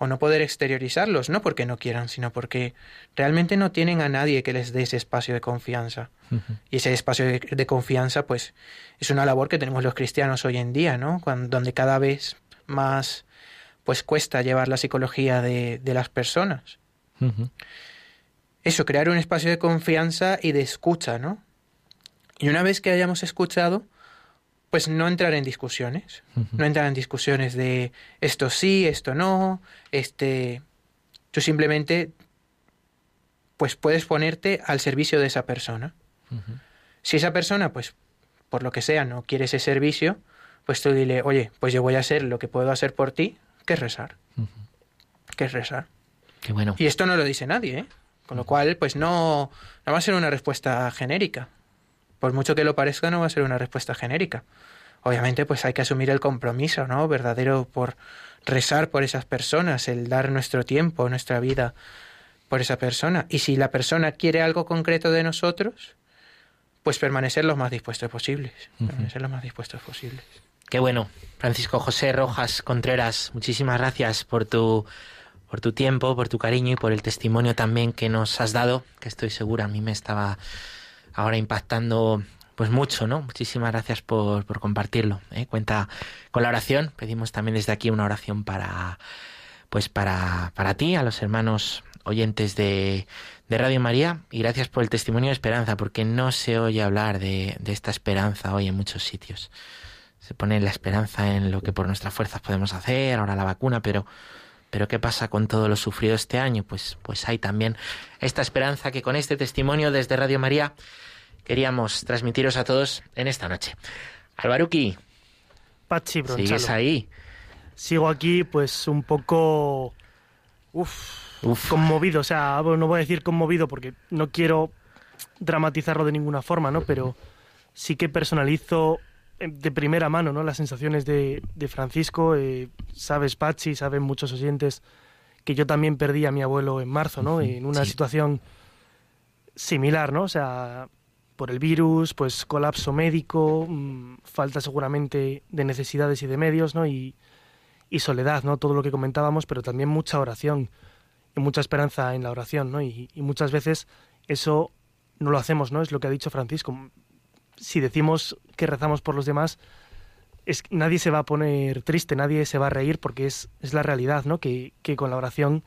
Speaker 5: O no poder exteriorizarlos, no porque no quieran, sino porque realmente no tienen a nadie que les dé ese espacio de confianza. Uh -huh. Y ese espacio de, de, confianza, pues, es una labor que tenemos los cristianos hoy en día, ¿no? Cuando, donde cada vez más pues cuesta llevar la psicología de, de las personas. Uh -huh. Eso, crear un espacio de confianza y de escucha, ¿no? Y una vez que hayamos escuchado, pues no entrar en discusiones, uh -huh. no entrar en discusiones de esto sí, esto no, este... Tú simplemente, pues puedes ponerte al servicio de esa persona. Uh -huh. Si esa persona, pues, por lo que sea, no quiere ese servicio, pues tú dile, oye, pues yo voy a hacer lo que puedo hacer por ti, que es rezar. Uh -huh. Que es rezar.
Speaker 2: Qué bueno.
Speaker 5: Y esto no lo dice nadie, ¿eh? Con lo cual, pues no, no va a ser una respuesta genérica. Por mucho que lo parezca, no va a ser una respuesta genérica. Obviamente, pues hay que asumir el compromiso, ¿no? Verdadero por rezar por esas personas, el dar nuestro tiempo, nuestra vida por esa persona. Y si la persona quiere algo concreto de nosotros, pues permanecer lo más dispuestos posibles. Uh -huh. Permanecer lo más dispuestos posibles.
Speaker 2: Qué bueno. Francisco José Rojas Contreras, muchísimas gracias por tu por tu tiempo, por tu cariño y por el testimonio también que nos has dado, que estoy segura a mí me estaba ahora impactando pues mucho, ¿no? Muchísimas gracias por, por compartirlo. ¿eh? Cuenta con la oración. Pedimos también desde aquí una oración para pues para, para ti, a los hermanos oyentes de, de Radio María, y gracias por el testimonio de esperanza, porque no se oye hablar de, de esta esperanza hoy en muchos sitios. Se pone la esperanza en lo que por nuestras fuerzas podemos hacer, ahora la vacuna, pero pero ¿qué pasa con todo lo sufrido este año? Pues, pues hay también esta esperanza que con este testimonio desde Radio María queríamos transmitiros a todos en esta noche. Alvaruki,
Speaker 3: Pachi Bronchalo.
Speaker 2: ¿sigues ahí?
Speaker 3: Sigo aquí pues un poco... Uf, Uf. conmovido, o sea, no voy a decir conmovido porque no quiero dramatizarlo de ninguna forma, ¿no? Pero sí que personalizo de primera mano, ¿no? Las sensaciones de, de Francisco, eh, sabes Pachi, saben muchos oyentes que yo también perdí a mi abuelo en marzo, ¿no? En una sí. situación similar, ¿no? O sea, por el virus, pues colapso médico, mmm, falta seguramente de necesidades y de medios, ¿no? Y, y, soledad, ¿no? Todo lo que comentábamos, pero también mucha oración y mucha esperanza en la oración, ¿no? Y, y muchas veces eso no lo hacemos, ¿no? Es lo que ha dicho Francisco si decimos que rezamos por los demás, es, nadie se va a poner triste, nadie se va a reír porque es, es la realidad, ¿no? Que, que con la oración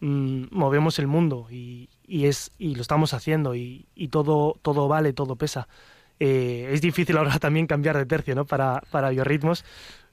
Speaker 3: mmm, movemos el mundo y, y, es, y lo estamos haciendo y, y todo, todo vale, todo pesa. Eh, es difícil ahora también cambiar de tercio ¿no? para, para biorritmos.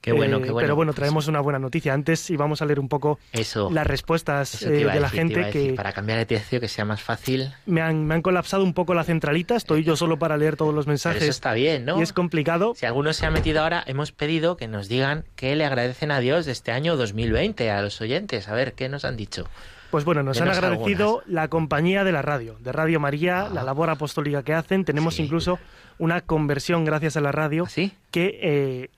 Speaker 2: Qué bueno, qué
Speaker 3: Eh,
Speaker 2: bueno.
Speaker 3: Pero bueno, traemos una buena noticia. Antes íbamos a leer un poco
Speaker 2: Eso.
Speaker 3: las respuestas
Speaker 2: Eso
Speaker 3: eh, de la
Speaker 2: decir,
Speaker 3: gente que
Speaker 2: para cambiar de tercio que sea más fácil.
Speaker 3: me han, me han colapsado un poco la centralita. Estoy yo solo para leer todos los
Speaker 2: Pero
Speaker 3: mensajes
Speaker 2: eso está bien, ¿no?
Speaker 3: y es complicado.
Speaker 2: Si alguno se ha metido ahora, hemos pedido que nos digan que le agradecen a Dios de este año 2020 a los oyentes. A ver, ¿qué nos han dicho?
Speaker 3: Pues bueno, nos han agradecido la compañía de la radio, de Radio María, la labor apostólica que hacen. Tenemos
Speaker 2: Ah. Sí.
Speaker 3: incluso una conversión gracias a la radio
Speaker 2: ¿Así?
Speaker 3: que eh,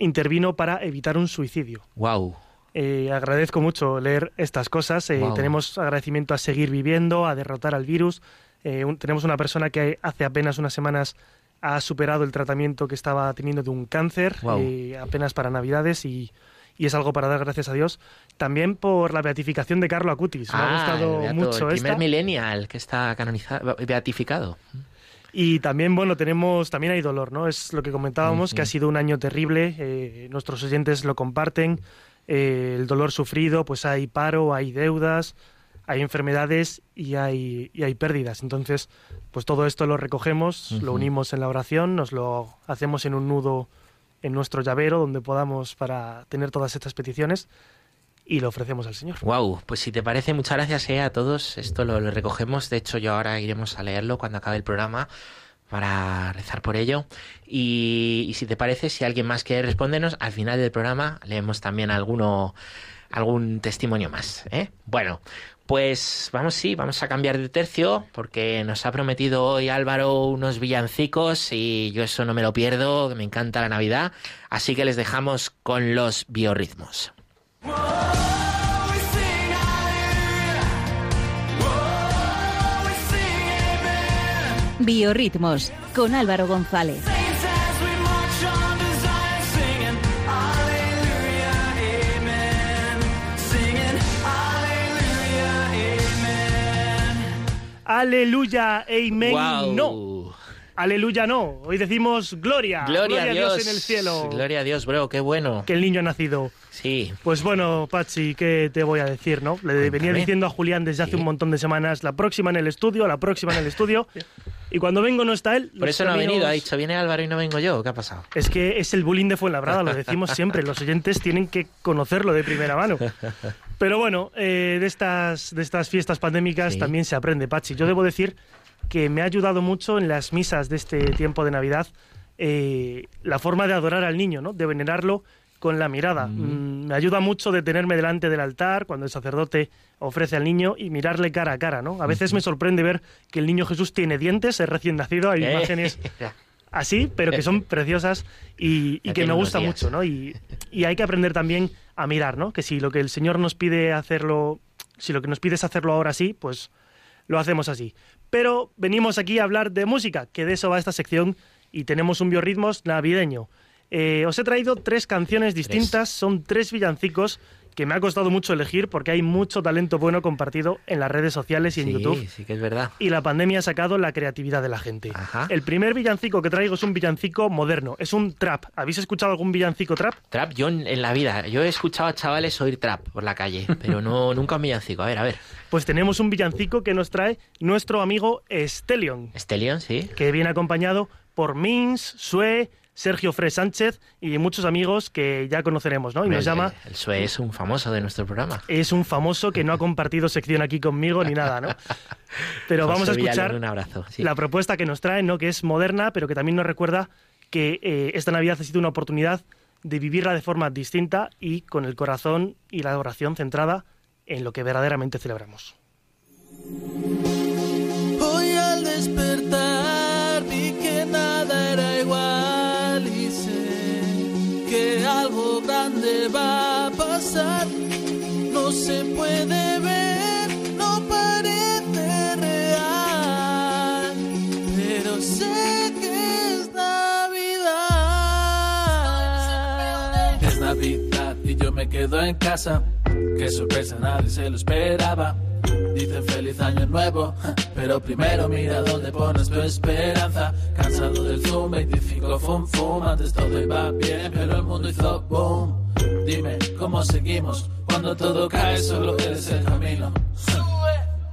Speaker 3: intervino para evitar un suicidio.
Speaker 2: Wow.
Speaker 3: Eh, agradezco mucho leer estas cosas. Eh,
Speaker 2: Guau.
Speaker 3: Tenemos agradecimiento a seguir viviendo, a derrotar al virus. Eh, un- tenemos una persona que hace apenas unas semanas ha superado el tratamiento que estaba teniendo de un cáncer,
Speaker 2: Guau.
Speaker 3: eh, apenas para Navidades, y, y es algo para dar gracias a Dios. También por la beatificación de Carlo Acutis. Me ha
Speaker 2: Ah,
Speaker 3: gustado
Speaker 2: el beato,
Speaker 3: mucho
Speaker 2: el primer
Speaker 3: esta.
Speaker 2: millennial que está canonizado, beatificado.
Speaker 3: Y también, bueno, tenemos, también hay dolor, ¿no? Es lo que comentábamos, que ha sido un año terrible, eh, nuestros oyentes lo comparten, eh, el dolor sufrido, pues hay paro, hay deudas, hay enfermedades y hay, y hay pérdidas. Entonces, pues todo esto lo recogemos, lo
Speaker 2: Ujú.
Speaker 3: unimos en la oración, nos lo hacemos en un nudo en nuestro llavero donde podamos para tener todas estas peticiones y lo ofrecemos al Señor.
Speaker 2: Wow, pues si te parece, muchas gracias eh, a todos. Esto lo, recogemos. De hecho, yo ahora iremos a leerlo cuando acabe el programa para rezar por ello. Y, si te parece, si alguien más quiere respondernos, al final del programa leemos también alguno, algún testimonio más. ¿eh? Bueno, pues vamos, sí, vamos a cambiar de tercio porque nos ha prometido hoy Álvaro unos villancicos y yo eso no me lo pierdo, me encanta la Navidad. Así que les dejamos con los biorritmos.
Speaker 6: Biorritmos con Álvaro González.
Speaker 3: Aleluya, amen,
Speaker 2: Guau.
Speaker 3: no. Aleluya, no. Hoy decimos gloria.
Speaker 2: Gloria, a Dios.
Speaker 3: en el cielo.
Speaker 2: Gloria a Dios, bro, qué bueno.
Speaker 3: Que el niño ha nacido.
Speaker 2: Sí.
Speaker 3: Pues bueno, Pachi, ¿qué te voy a decir, no? Le venía diciendo a Julián desde hace
Speaker 2: Sí.
Speaker 3: un montón de semanas, la próxima en el estudio, la próxima en el estudio. Y cuando vengo no está él.
Speaker 2: Por eso no ha venido, ha dicho, viene Álvaro y no vengo yo. ¿Qué ha pasado?
Speaker 3: Es que es el bullying de Fuenlabrada, lo decimos siempre. Los oyentes tienen que conocerlo de primera mano. Pero bueno, eh, de, estas, de estas fiestas pandémicas
Speaker 2: Sí.
Speaker 3: también se aprende, Pachi. Yo debo decir que me ha ayudado mucho en las misas de este tiempo de Navidad eh, la forma de adorar al niño, ¿no? de venerarlo con la mirada. Mm, me ayuda mucho detenerme delante del altar cuando el sacerdote ofrece al niño y mirarle cara a cara. ¿no? A veces me sorprende ver que el niño Jesús tiene dientes, es recién nacido, hay
Speaker 2: Eh,
Speaker 3: imágenes así, pero que son preciosas y, que me gusta mucho, ¿no? Y, y hay que aprender también a mirar, ¿no? Que si lo que el Señor nos pide hacerlo, si lo que nos pide es hacerlo ahora sí, pues lo hacemos así. Pero venimos aquí a hablar de música, que de eso va esta sección y tenemos un biorritmos navideño. Eh, os he traído tres canciones distintas, son tres villancicos que me ha costado mucho elegir porque hay mucho talento bueno compartido en las redes sociales y en
Speaker 2: sí,
Speaker 3: YouTube
Speaker 2: sí que es verdad.
Speaker 3: y la pandemia ha sacado la creatividad de la gente.
Speaker 2: Ajá.
Speaker 3: El primer villancico que traigo es un villancico moderno, es un trap. ¿Habéis escuchado algún villancico trap?
Speaker 2: Trap, yo en, en la vida, yo he escuchado a chavales oír trap por la calle, pero no nunca un villancico. A ver, a ver.
Speaker 3: Pues tenemos un villancico que nos trae nuestro amigo Stelion,
Speaker 2: Estelion, sí.
Speaker 3: que viene acompañado por Mins, Sue, Sergio Fre Sánchez y muchos amigos que ya conoceremos, ¿no? Y nos llama...
Speaker 2: El, Sue es un famoso de nuestro programa.
Speaker 3: Es un famoso que no ha compartido sección aquí conmigo ni nada, ¿no? Pero vamos a escuchar
Speaker 2: un abrazo. sí.
Speaker 3: la propuesta que nos trae, ¿no? que es moderna, pero que también nos recuerda que eh, esta Navidad ha sido una oportunidad de vivirla de forma distinta y con el corazón y la oración centrada en lo que verdaderamente celebramos.
Speaker 7: Hoy al despertar vi que nada era igual y sé que algo grande va a pasar. No se puede ver, no parece real, pero sé que es Navidad. Es Navidad y yo me quedo en casa. Qué sorpresa, nadie se lo esperaba. Dicen feliz año nuevo, pero primero mira dónde pones tu esperanza. Cansado del Zoom, 25 fum fum, antes todo iba bien, pero el mundo hizo boom. Dime, ¿cómo seguimos? Cuando todo cae, solo eres el camino.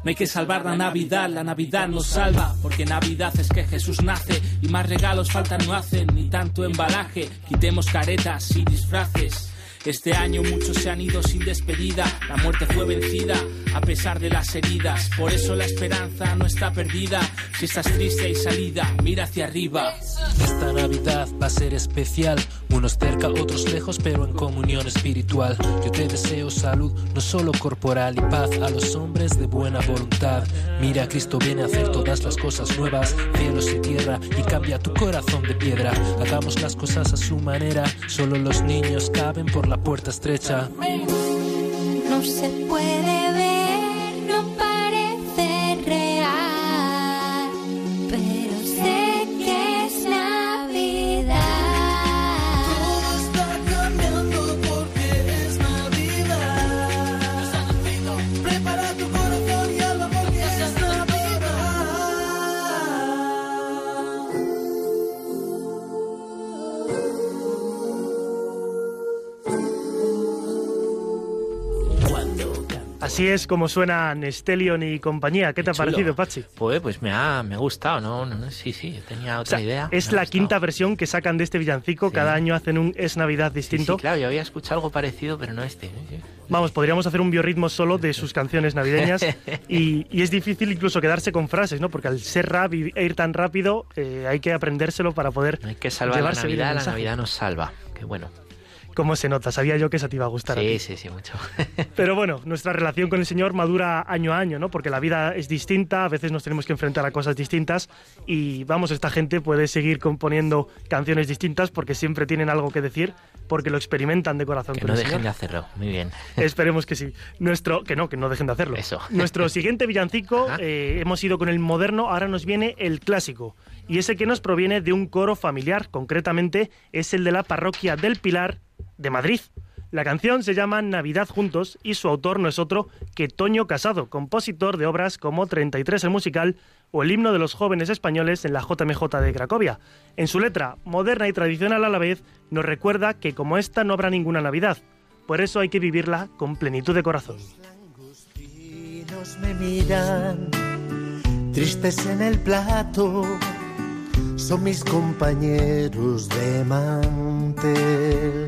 Speaker 7: No hay que salvar la Navidad, la Navidad nos salva, porque Navidad es que Jesús nace y más regalos faltan no hacen, ni tanto embalaje, quitemos caretas y disfraces. Este año muchos se han ido sin despedida, la muerte fue vencida a pesar de las heridas, por eso la esperanza no está perdida. Si estás triste hay salida, mira hacia arriba.
Speaker 8: Esta Navidad va a ser especial, unos cerca, otros lejos, pero en comunión espiritual. Yo te deseo salud, no solo corporal, y paz a los hombres de buena voluntad. Mira, Cristo viene a hacer todas las cosas nuevas, cielos y tierra, y cambia tu corazón de piedra. Hagamos las cosas a su manera, solo los niños caben por la puerta estrecha.
Speaker 4: No se puede ver,
Speaker 3: Así es como suena Nestelion y compañía. ¿Qué te ha parecido, Pachi?
Speaker 2: Pues, pues me, ha, me ha gustado, ¿no? no, no, sí, sí, tenía otra
Speaker 3: O sea,
Speaker 2: idea.
Speaker 3: Es la quinta versión que sacan de este villancico.
Speaker 2: Sí.
Speaker 3: Cada año hacen un Es Navidad
Speaker 2: Sí,
Speaker 3: distinto.
Speaker 2: sí, claro, yo había escuchado algo parecido, pero no este. ¿eh? Sí.
Speaker 3: Vamos, podríamos hacer un biorritmo solo de sus canciones navideñas y, y es difícil incluso quedarse con frases, ¿no? Porque al ser rap y e ir tan rápido hay hay que aprendérselo para poder
Speaker 2: hay que salvar la
Speaker 3: bien
Speaker 2: Navidad, la. Navidad nos salva. Qué bueno.
Speaker 3: ¿Cómo se nota? Sabía yo que esa te iba a gustar. a ti.
Speaker 2: Sí, sí, sí, mucho.
Speaker 3: Pero bueno, nuestra relación con el Señor madura año a año, ¿no? Porque la vida es distinta, a veces nos tenemos que enfrentar a cosas distintas y vamos, esta gente puede seguir componiendo canciones distintas porque siempre tienen algo que decir, porque lo experimentan de corazón
Speaker 2: que
Speaker 3: con
Speaker 2: no
Speaker 3: el
Speaker 2: dejen
Speaker 3: Señor.
Speaker 2: de hacerlo. Muy bien.
Speaker 3: Esperemos que sí. Nuestro, que no, que no dejen de hacerlo.
Speaker 2: Eso.
Speaker 3: Nuestro siguiente villancico, eh, hemos ido con el moderno, ahora nos viene el clásico. Y ese que nos proviene de un coro familiar, concretamente es el de la parroquia del Pilar de Madrid. La canción se llama Navidad Juntos y su autor no es otro que Toño Casado, compositor de obras como 33 el musical o el himno de los jóvenes españoles en la JMJ de Cracovia. En su letra, moderna y tradicional a la vez, nos recuerda que como esta no habrá ninguna Navidad. Por eso hay que vivirla con plenitud de corazón.
Speaker 9: Vecinos me miran, tristes en el plato, son mis compañeros de mantel.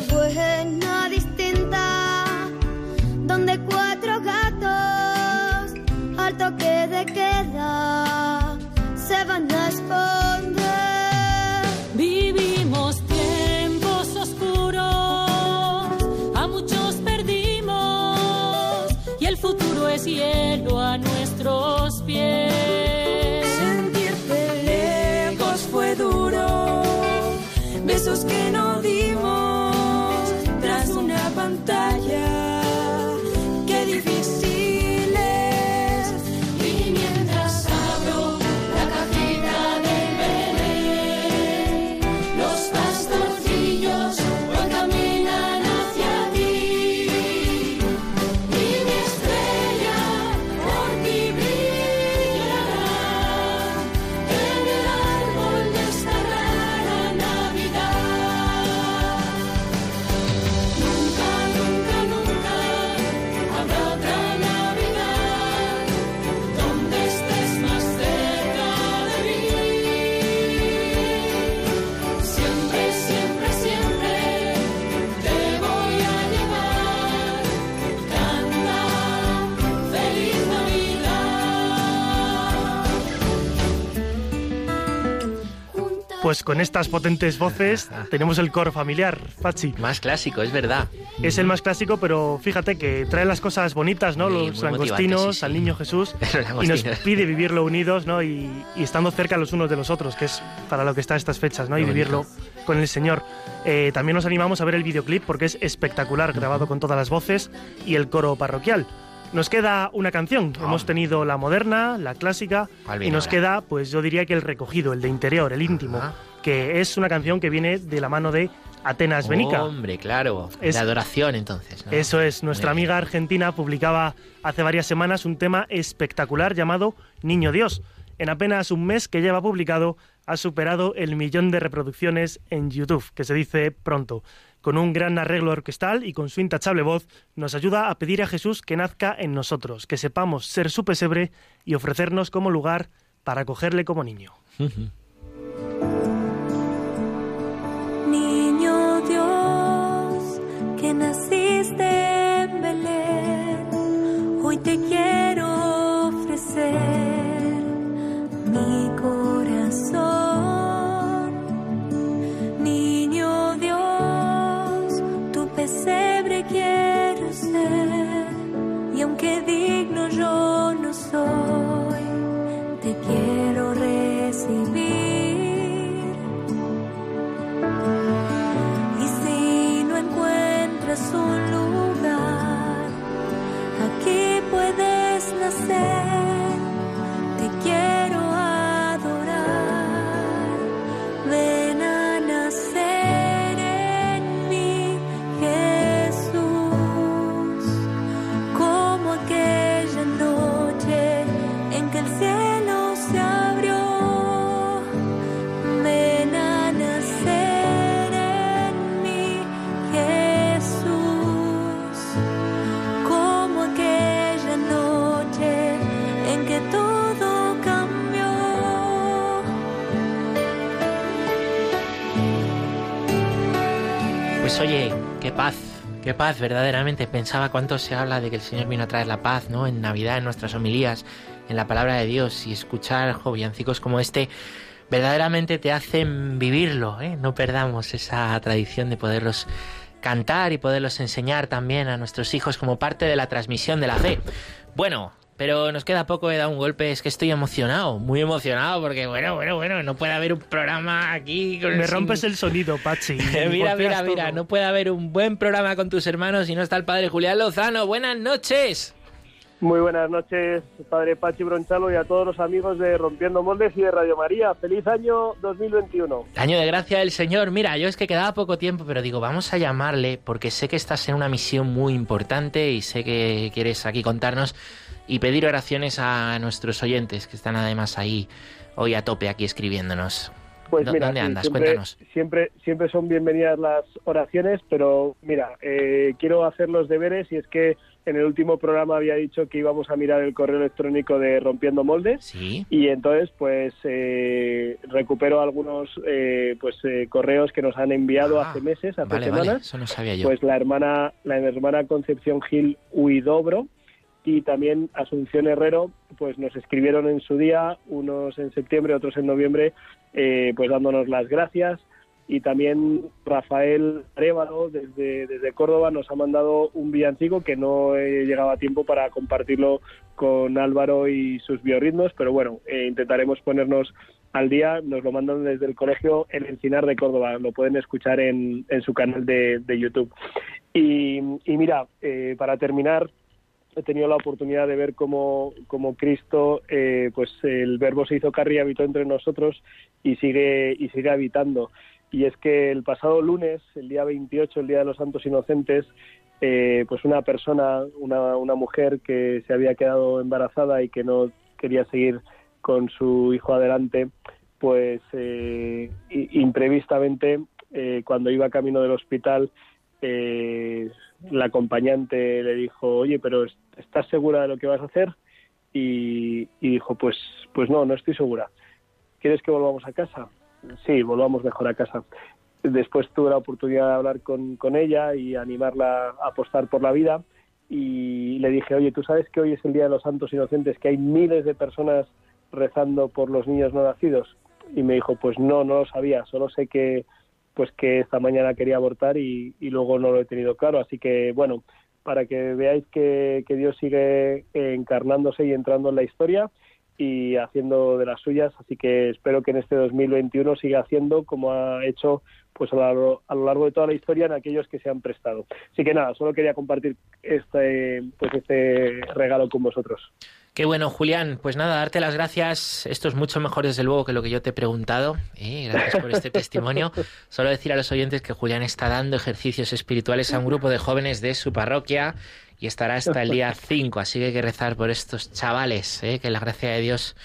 Speaker 4: Buena distinta, donde cuatro gatos al toque de queda se van a esconder.
Speaker 3: Pues con estas potentes voces tenemos el coro familiar, Pachi.
Speaker 2: Más clásico, es verdad.
Speaker 3: Es el más clásico, pero fíjate que trae las cosas bonitas, ¿no?
Speaker 2: Sí,
Speaker 3: los langostinos,
Speaker 2: sí, sí.
Speaker 3: al niño Jesús. Y nos pide vivirlo unidos, ¿no? Y, y estando cerca los unos de los otros, que es para lo que está estas fechas, ¿no? Y vivirlo con el Señor. Eh, también nos animamos a ver el videoclip porque es espectacular, grabado con todas las voces y el coro parroquial. Nos queda una canción.
Speaker 2: Ah.
Speaker 3: Hemos tenido la moderna, la clásica,
Speaker 2: ¿Cuál
Speaker 3: y nos queda, pues yo diría que el recogido, el de interior, el íntimo, que es una canción que viene de la mano de Atenas Benica.
Speaker 2: Hombre, claro.
Speaker 3: Es-
Speaker 2: de adoración, entonces. ¿no?
Speaker 3: Eso es, nuestra
Speaker 2: Muy bien.
Speaker 3: amiga argentina publicaba hace varias semanas un tema espectacular llamado Niño Dios. En apenas un mes que lleva publicado, ha superado el millón de reproducciones en YouTube, que se dice pronto. Con un gran arreglo orquestal y con su intachable voz, nos ayuda a pedir a Jesús que nazca en nosotros, que sepamos ser su pesebre y ofrecernos como lugar para acogerle como niño.
Speaker 10: Niño Dios, que naciste en Belén, hoy te quiero ofrecer mi corazón. Puedes
Speaker 2: Pues oye, qué paz, qué paz, verdaderamente. Pensaba cuánto se habla de que el Señor vino a traer la paz, ¿no? En Navidad, en nuestras homilías, en la palabra de Dios y escuchar jo, villancicos como este verdaderamente te hacen vivirlo, ¿eh? No perdamos esa tradición de poderlos cantar y poderlos enseñar también a nuestros hijos como parte de la transmisión de la fe. Bueno, pero nos queda poco, he dado un golpe, es que estoy emocionado, muy emocionado, porque bueno, bueno, bueno, no puede haber un programa aquí con
Speaker 3: Me
Speaker 2: sin-
Speaker 3: rompes el sonido, Pachi.
Speaker 2: mira, mira, mira, no puede haber un buen programa con tus hermanos si no está el padre Julián Lozano. Buenas noches.
Speaker 11: Muy buenas noches, padre Pachi Bronchalo y a todos los amigos de Rompiendo Moldes y de Radio María. Feliz año 2021.
Speaker 2: Año de gracia del Señor. Mira, yo es que quedaba poco tiempo, pero digo, vamos a llamarle porque sé que estás en una misión muy importante y sé que quieres aquí contarnos y pedir oraciones a nuestros oyentes que están además ahí hoy a tope aquí escribiéndonos.
Speaker 11: Pues
Speaker 2: ¿Dó-
Speaker 11: mira,
Speaker 2: ¿Dónde andas?
Speaker 11: siempre,
Speaker 2: Cuéntanos.
Speaker 11: Siempre, siempre son bienvenidas las oraciones, pero mira, eh, quiero hacer los deberes y es que en el último programa había dicho que íbamos a mirar el correo electrónico de Rompiendo Moldes
Speaker 2: Sí.
Speaker 11: y entonces pues eh, recupero algunos eh, pues eh, correos que nos han enviado
Speaker 2: Ah,
Speaker 11: hace meses, hace
Speaker 2: Vale,
Speaker 11: semanas.
Speaker 2: vale, eso no sabía yo.
Speaker 11: pues la hermana la hermana Concepción Gil Huidobro y también Asunción Herrero pues nos escribieron en su día unos en septiembre otros en noviembre eh, pues dándonos las gracias y también Rafael Arévalo desde, desde Córdoba nos ha mandado un villancico que no eh, llegaba a tiempo para compartirlo con Álvaro y sus biorritmos, pero bueno, eh, intentaremos ponernos al día. Nos lo mandan desde el colegio El Encinar de Córdoba, lo pueden escuchar en, en su canal de, de YouTube. Y, y mira, eh, para terminar, he tenido la oportunidad de ver cómo, cómo Cristo, eh, pues el verbo se hizo carne y habitó entre nosotros y sigue, y sigue habitando. Y es que el pasado lunes, el día 28, el Día de los Santos Inocentes, eh, pues una persona, una, una mujer que se había quedado embarazada y que no quería seguir con su hijo adelante, pues eh, imprevistamente, eh, cuando iba camino del hospital, eh, la acompañante le dijo, oye, pero ¿est- ¿estás segura de lo que vas a hacer? Y, y dijo, pues, pues no, no estoy segura. ¿Quieres que volvamos a casa? Sí, volvamos mejor a casa. Después tuve la oportunidad de hablar con, con ella y animarla a apostar por la vida y le dije, oye, ¿tú sabes que hoy es el Día de los Santos Inocentes, que hay miles de personas rezando por los niños no nacidos? Y me dijo, pues no, no lo sabía, solo sé que pues que esta mañana quería abortar y, y luego no lo he tenido claro. Así que, bueno, para que veáis que, que Dios sigue encarnándose y entrando en la historia y haciendo de las suyas. Así que espero que en este 2021 siga haciendo como ha hecho pues a lo, largo, a lo largo de toda la historia en aquellos que se han prestado. Así que nada, solo quería compartir este pues este regalo con vosotros.
Speaker 2: Qué bueno, Julián. Pues nada, darte las gracias. Esto es mucho mejor, desde luego, que lo que yo te he preguntado. ¿eh? Gracias por este testimonio. Solo decir a los oyentes que Julián está dando ejercicios espirituales a un grupo de jóvenes de su parroquia y estará hasta el día 5. Así que hay que rezar por estos chavales, ¿eh? que la gracia de Dios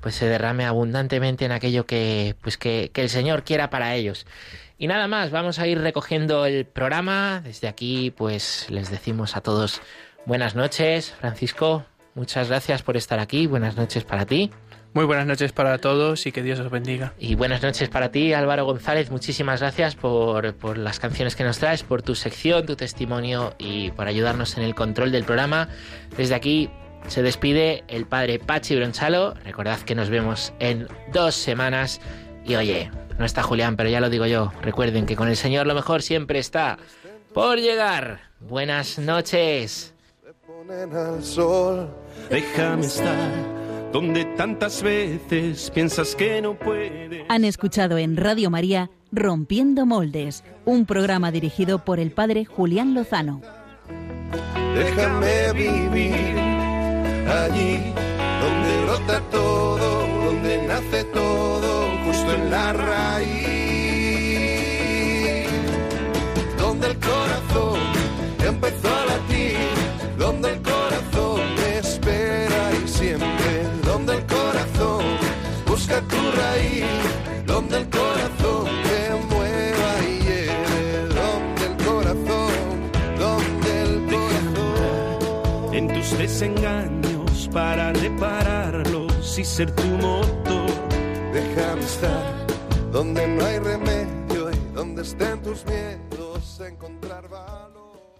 Speaker 2: pues se derrame abundantemente en aquello que, pues que, que el Señor quiera para ellos. Y nada más, vamos a ir recogiendo el programa. Desde aquí, pues les decimos a todos buenas noches. Francisco, muchas gracias por estar aquí. Buenas noches para ti.
Speaker 5: Muy buenas noches para todos y que Dios os bendiga.
Speaker 2: Y buenas noches para ti, Álvaro González. Muchísimas gracias por, por, las canciones que nos traes, por tu sección, tu testimonio y por ayudarnos en el control del programa. Desde aquí se despide el padre Pachi Bronchalo. Recordad que nos vemos en dos semanas. Y oye, no está Julián, pero ya lo digo yo. Recuerden que con el Señor lo mejor siempre está por llegar. Buenas noches.
Speaker 1: Al sol.
Speaker 12: Déjame estar donde tantas veces piensas que no puedes.
Speaker 6: Han escuchado en Radio María Rompiendo Moldes, un programa dirigido por el padre Julián Lozano.
Speaker 1: Déjame vivir allí donde brota todo, donde nace todo, justo en la raíz. Donde el corazón empezó a latir,
Speaker 12: desengaños para repararlos y ser tu motor.
Speaker 1: Déjame estar donde no hay remedio y donde estén tus miedos encontrar.